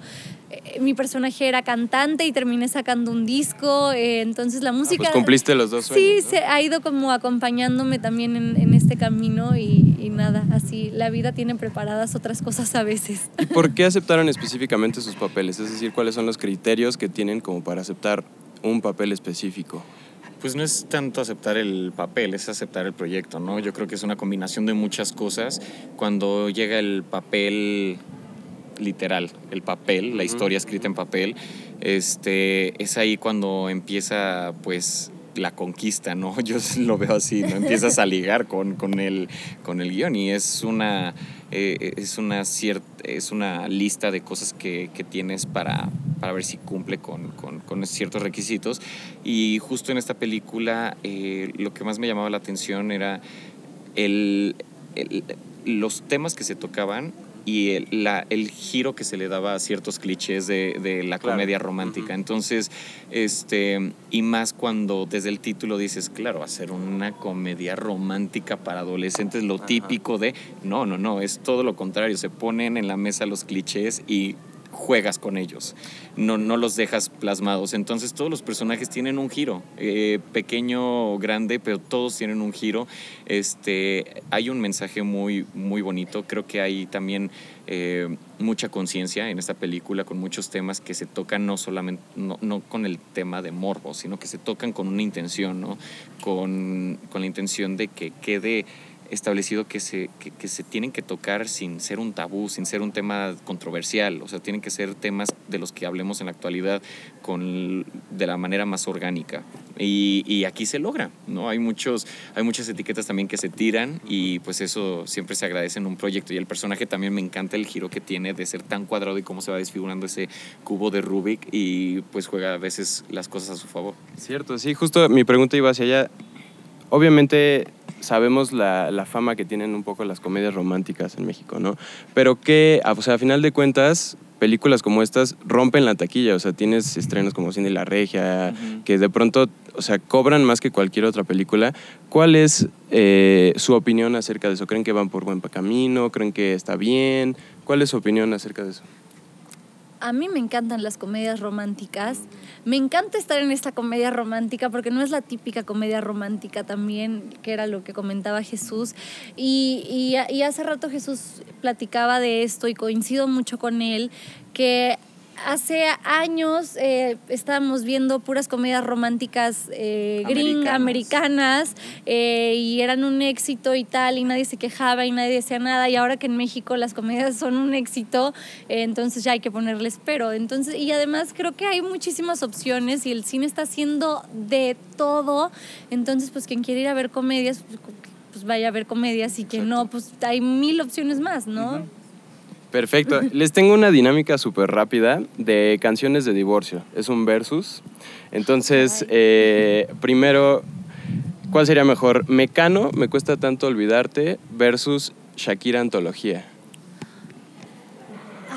eh, mi personaje era cantante y terminé sacando un disco. eh, entonces la música... Pues cumpliste los dos Sí, se ha ido como acompañándome también en, en este camino y, y nada, así la vida tiene preparadas otras cosas a veces. ¿Y por qué aceptaron específicamente sus papeles? Es decir, ¿cuáles son los criterios que tienen como para aceptar un papel específico? Pues no es tanto aceptar el papel, es aceptar el proyecto, ¿no? Yo creo que es una combinación de muchas cosas. Cuando llega el papel literal, el papel, la historia escrita en papel, este, es ahí cuando empieza, pues, la conquista, ¿no? [LAUGHS] Yo lo veo así, ¿no? Empiezas a ligar con, con, el, con el guion y es una, eh, es una, cier- es una lista de cosas que, que tienes para, para ver si cumple con, con- con ciertos requisitos. Y justo en esta película eh, lo que más me llamaba la atención era el, el- los temas que se tocaban y el, la- el giro que se le daba a ciertos clichés de, de la Claro. comedia romántica. Entonces, este, y más cuando desde el título dices, claro, ser una comedia romántica para adolescentes, lo típico de, no, no, no, es todo lo contrario, se ponen en la mesa los clichés y juegas con ellos, no, no los dejas plasmados. Entonces todos los personajes tienen un giro, eh, pequeño o grande, pero todos tienen un giro. Este, hay un mensaje muy, muy bonito, creo que hay también eh, mucha conciencia en esta película con muchos temas que se tocan no solamente, no, no con el tema de morbo, sino que se tocan con una intención, ¿no? con, con la intención de que quede establecido que se, que, que se tienen que tocar sin ser un tabú, sin ser un tema controversial, o sea, tienen que ser temas de los que hablemos en la actualidad con, de la manera más orgánica. Y, y aquí se logra, ¿no? Hay, muchos, hay muchas etiquetas también que se tiran y pues eso siempre se agradece en un proyecto. Y el personaje también me encanta el giro que tiene de ser tan cuadrado y cómo se va desfigurando ese cubo de Rubik y pues juega a veces las cosas a su favor. Cierto, sí, justo mi pregunta iba hacia allá. Obviamente sabemos la, la fama que tienen un poco las comedias románticas en México, ¿no? Pero que, o sea, a final de cuentas, películas como estas rompen la taquilla, o sea, tienes estrenos como Cine La Regia, que de pronto, o sea, cobran más que cualquier otra película. ¿Cuál es eh, su opinión acerca de eso? ¿Creen que van por buen camino? ¿Creen que está bien? ¿Cuál es su opinión acerca de eso? A mí me encantan las comedias románticas. Me encanta estar en esta comedia romántica porque no es la típica comedia romántica también, que era lo que comentaba Jesús. Y, y, y hace rato Jesús platicaba de esto y coincido mucho con él, que hace años eh, estábamos viendo puras comedias románticas eh, gring, americanas, eh, y eran un éxito y tal, y nadie se quejaba y nadie decía nada, y ahora que en México las comedias son un éxito, eh, entonces ya hay que ponerles pero. Entonces, y además creo que hay muchísimas opciones y el cine está haciendo de todo, entonces pues quien quiere ir a ver comedias, pues, pues vaya a ver comedias y quien no, pues hay mil opciones más, ¿no? Perfecto. Les tengo una dinámica súper rápida de canciones de divorcio. Es un versus. Entonces, eh, primero, ¿cuál sería mejor? Mecano, me cuesta tanto olvidarte, versus Shakira Antología.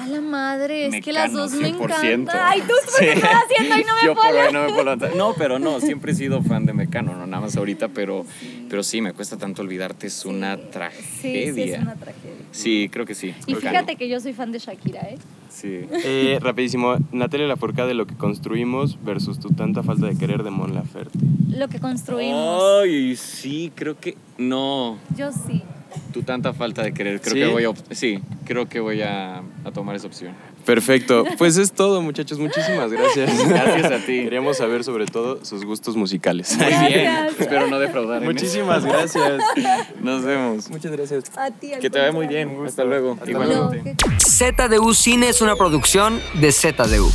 A la madre, es que las dos me 100%. encantan. Ay, tú, ¿por qué Sí. estás haciendo y no me [LAUGHS] Yo por hoy no me puedo. No, pero no, siempre he sido fan de Mecano, no nada más ahorita, pero, pero sí, me cuesta tanto olvidarte, es una Sí, tragedia. sí, es una tragedia. Sí, creo que sí. Y Mecano. fíjate que yo soy fan de Shakira, ¿eh? Sí. Eh, rapidísimo, Natalia Lafourcade de lo que construimos versus tu tanta falta de querer de Mon Laferte. Lo que construimos. Ay, sí, creo que. No, Yo sí. Tú tanta falta de querer. Creo ¿Sí? que voy a. Sí, creo que voy a, a tomar esa opción. Perfecto, pues es todo muchachos, muchísimas gracias. [LAUGHS] Gracias a ti. Queríamos saber sobre todo sus gustos musicales. Muy bien. Gracias. Espero no defraudar. en Muchísimas gracias. Nos vemos. Muchas gracias. A ti, Que te vaya muy bien. Hasta luego. Igualmente. ZDU Cine es una producción de ZDU.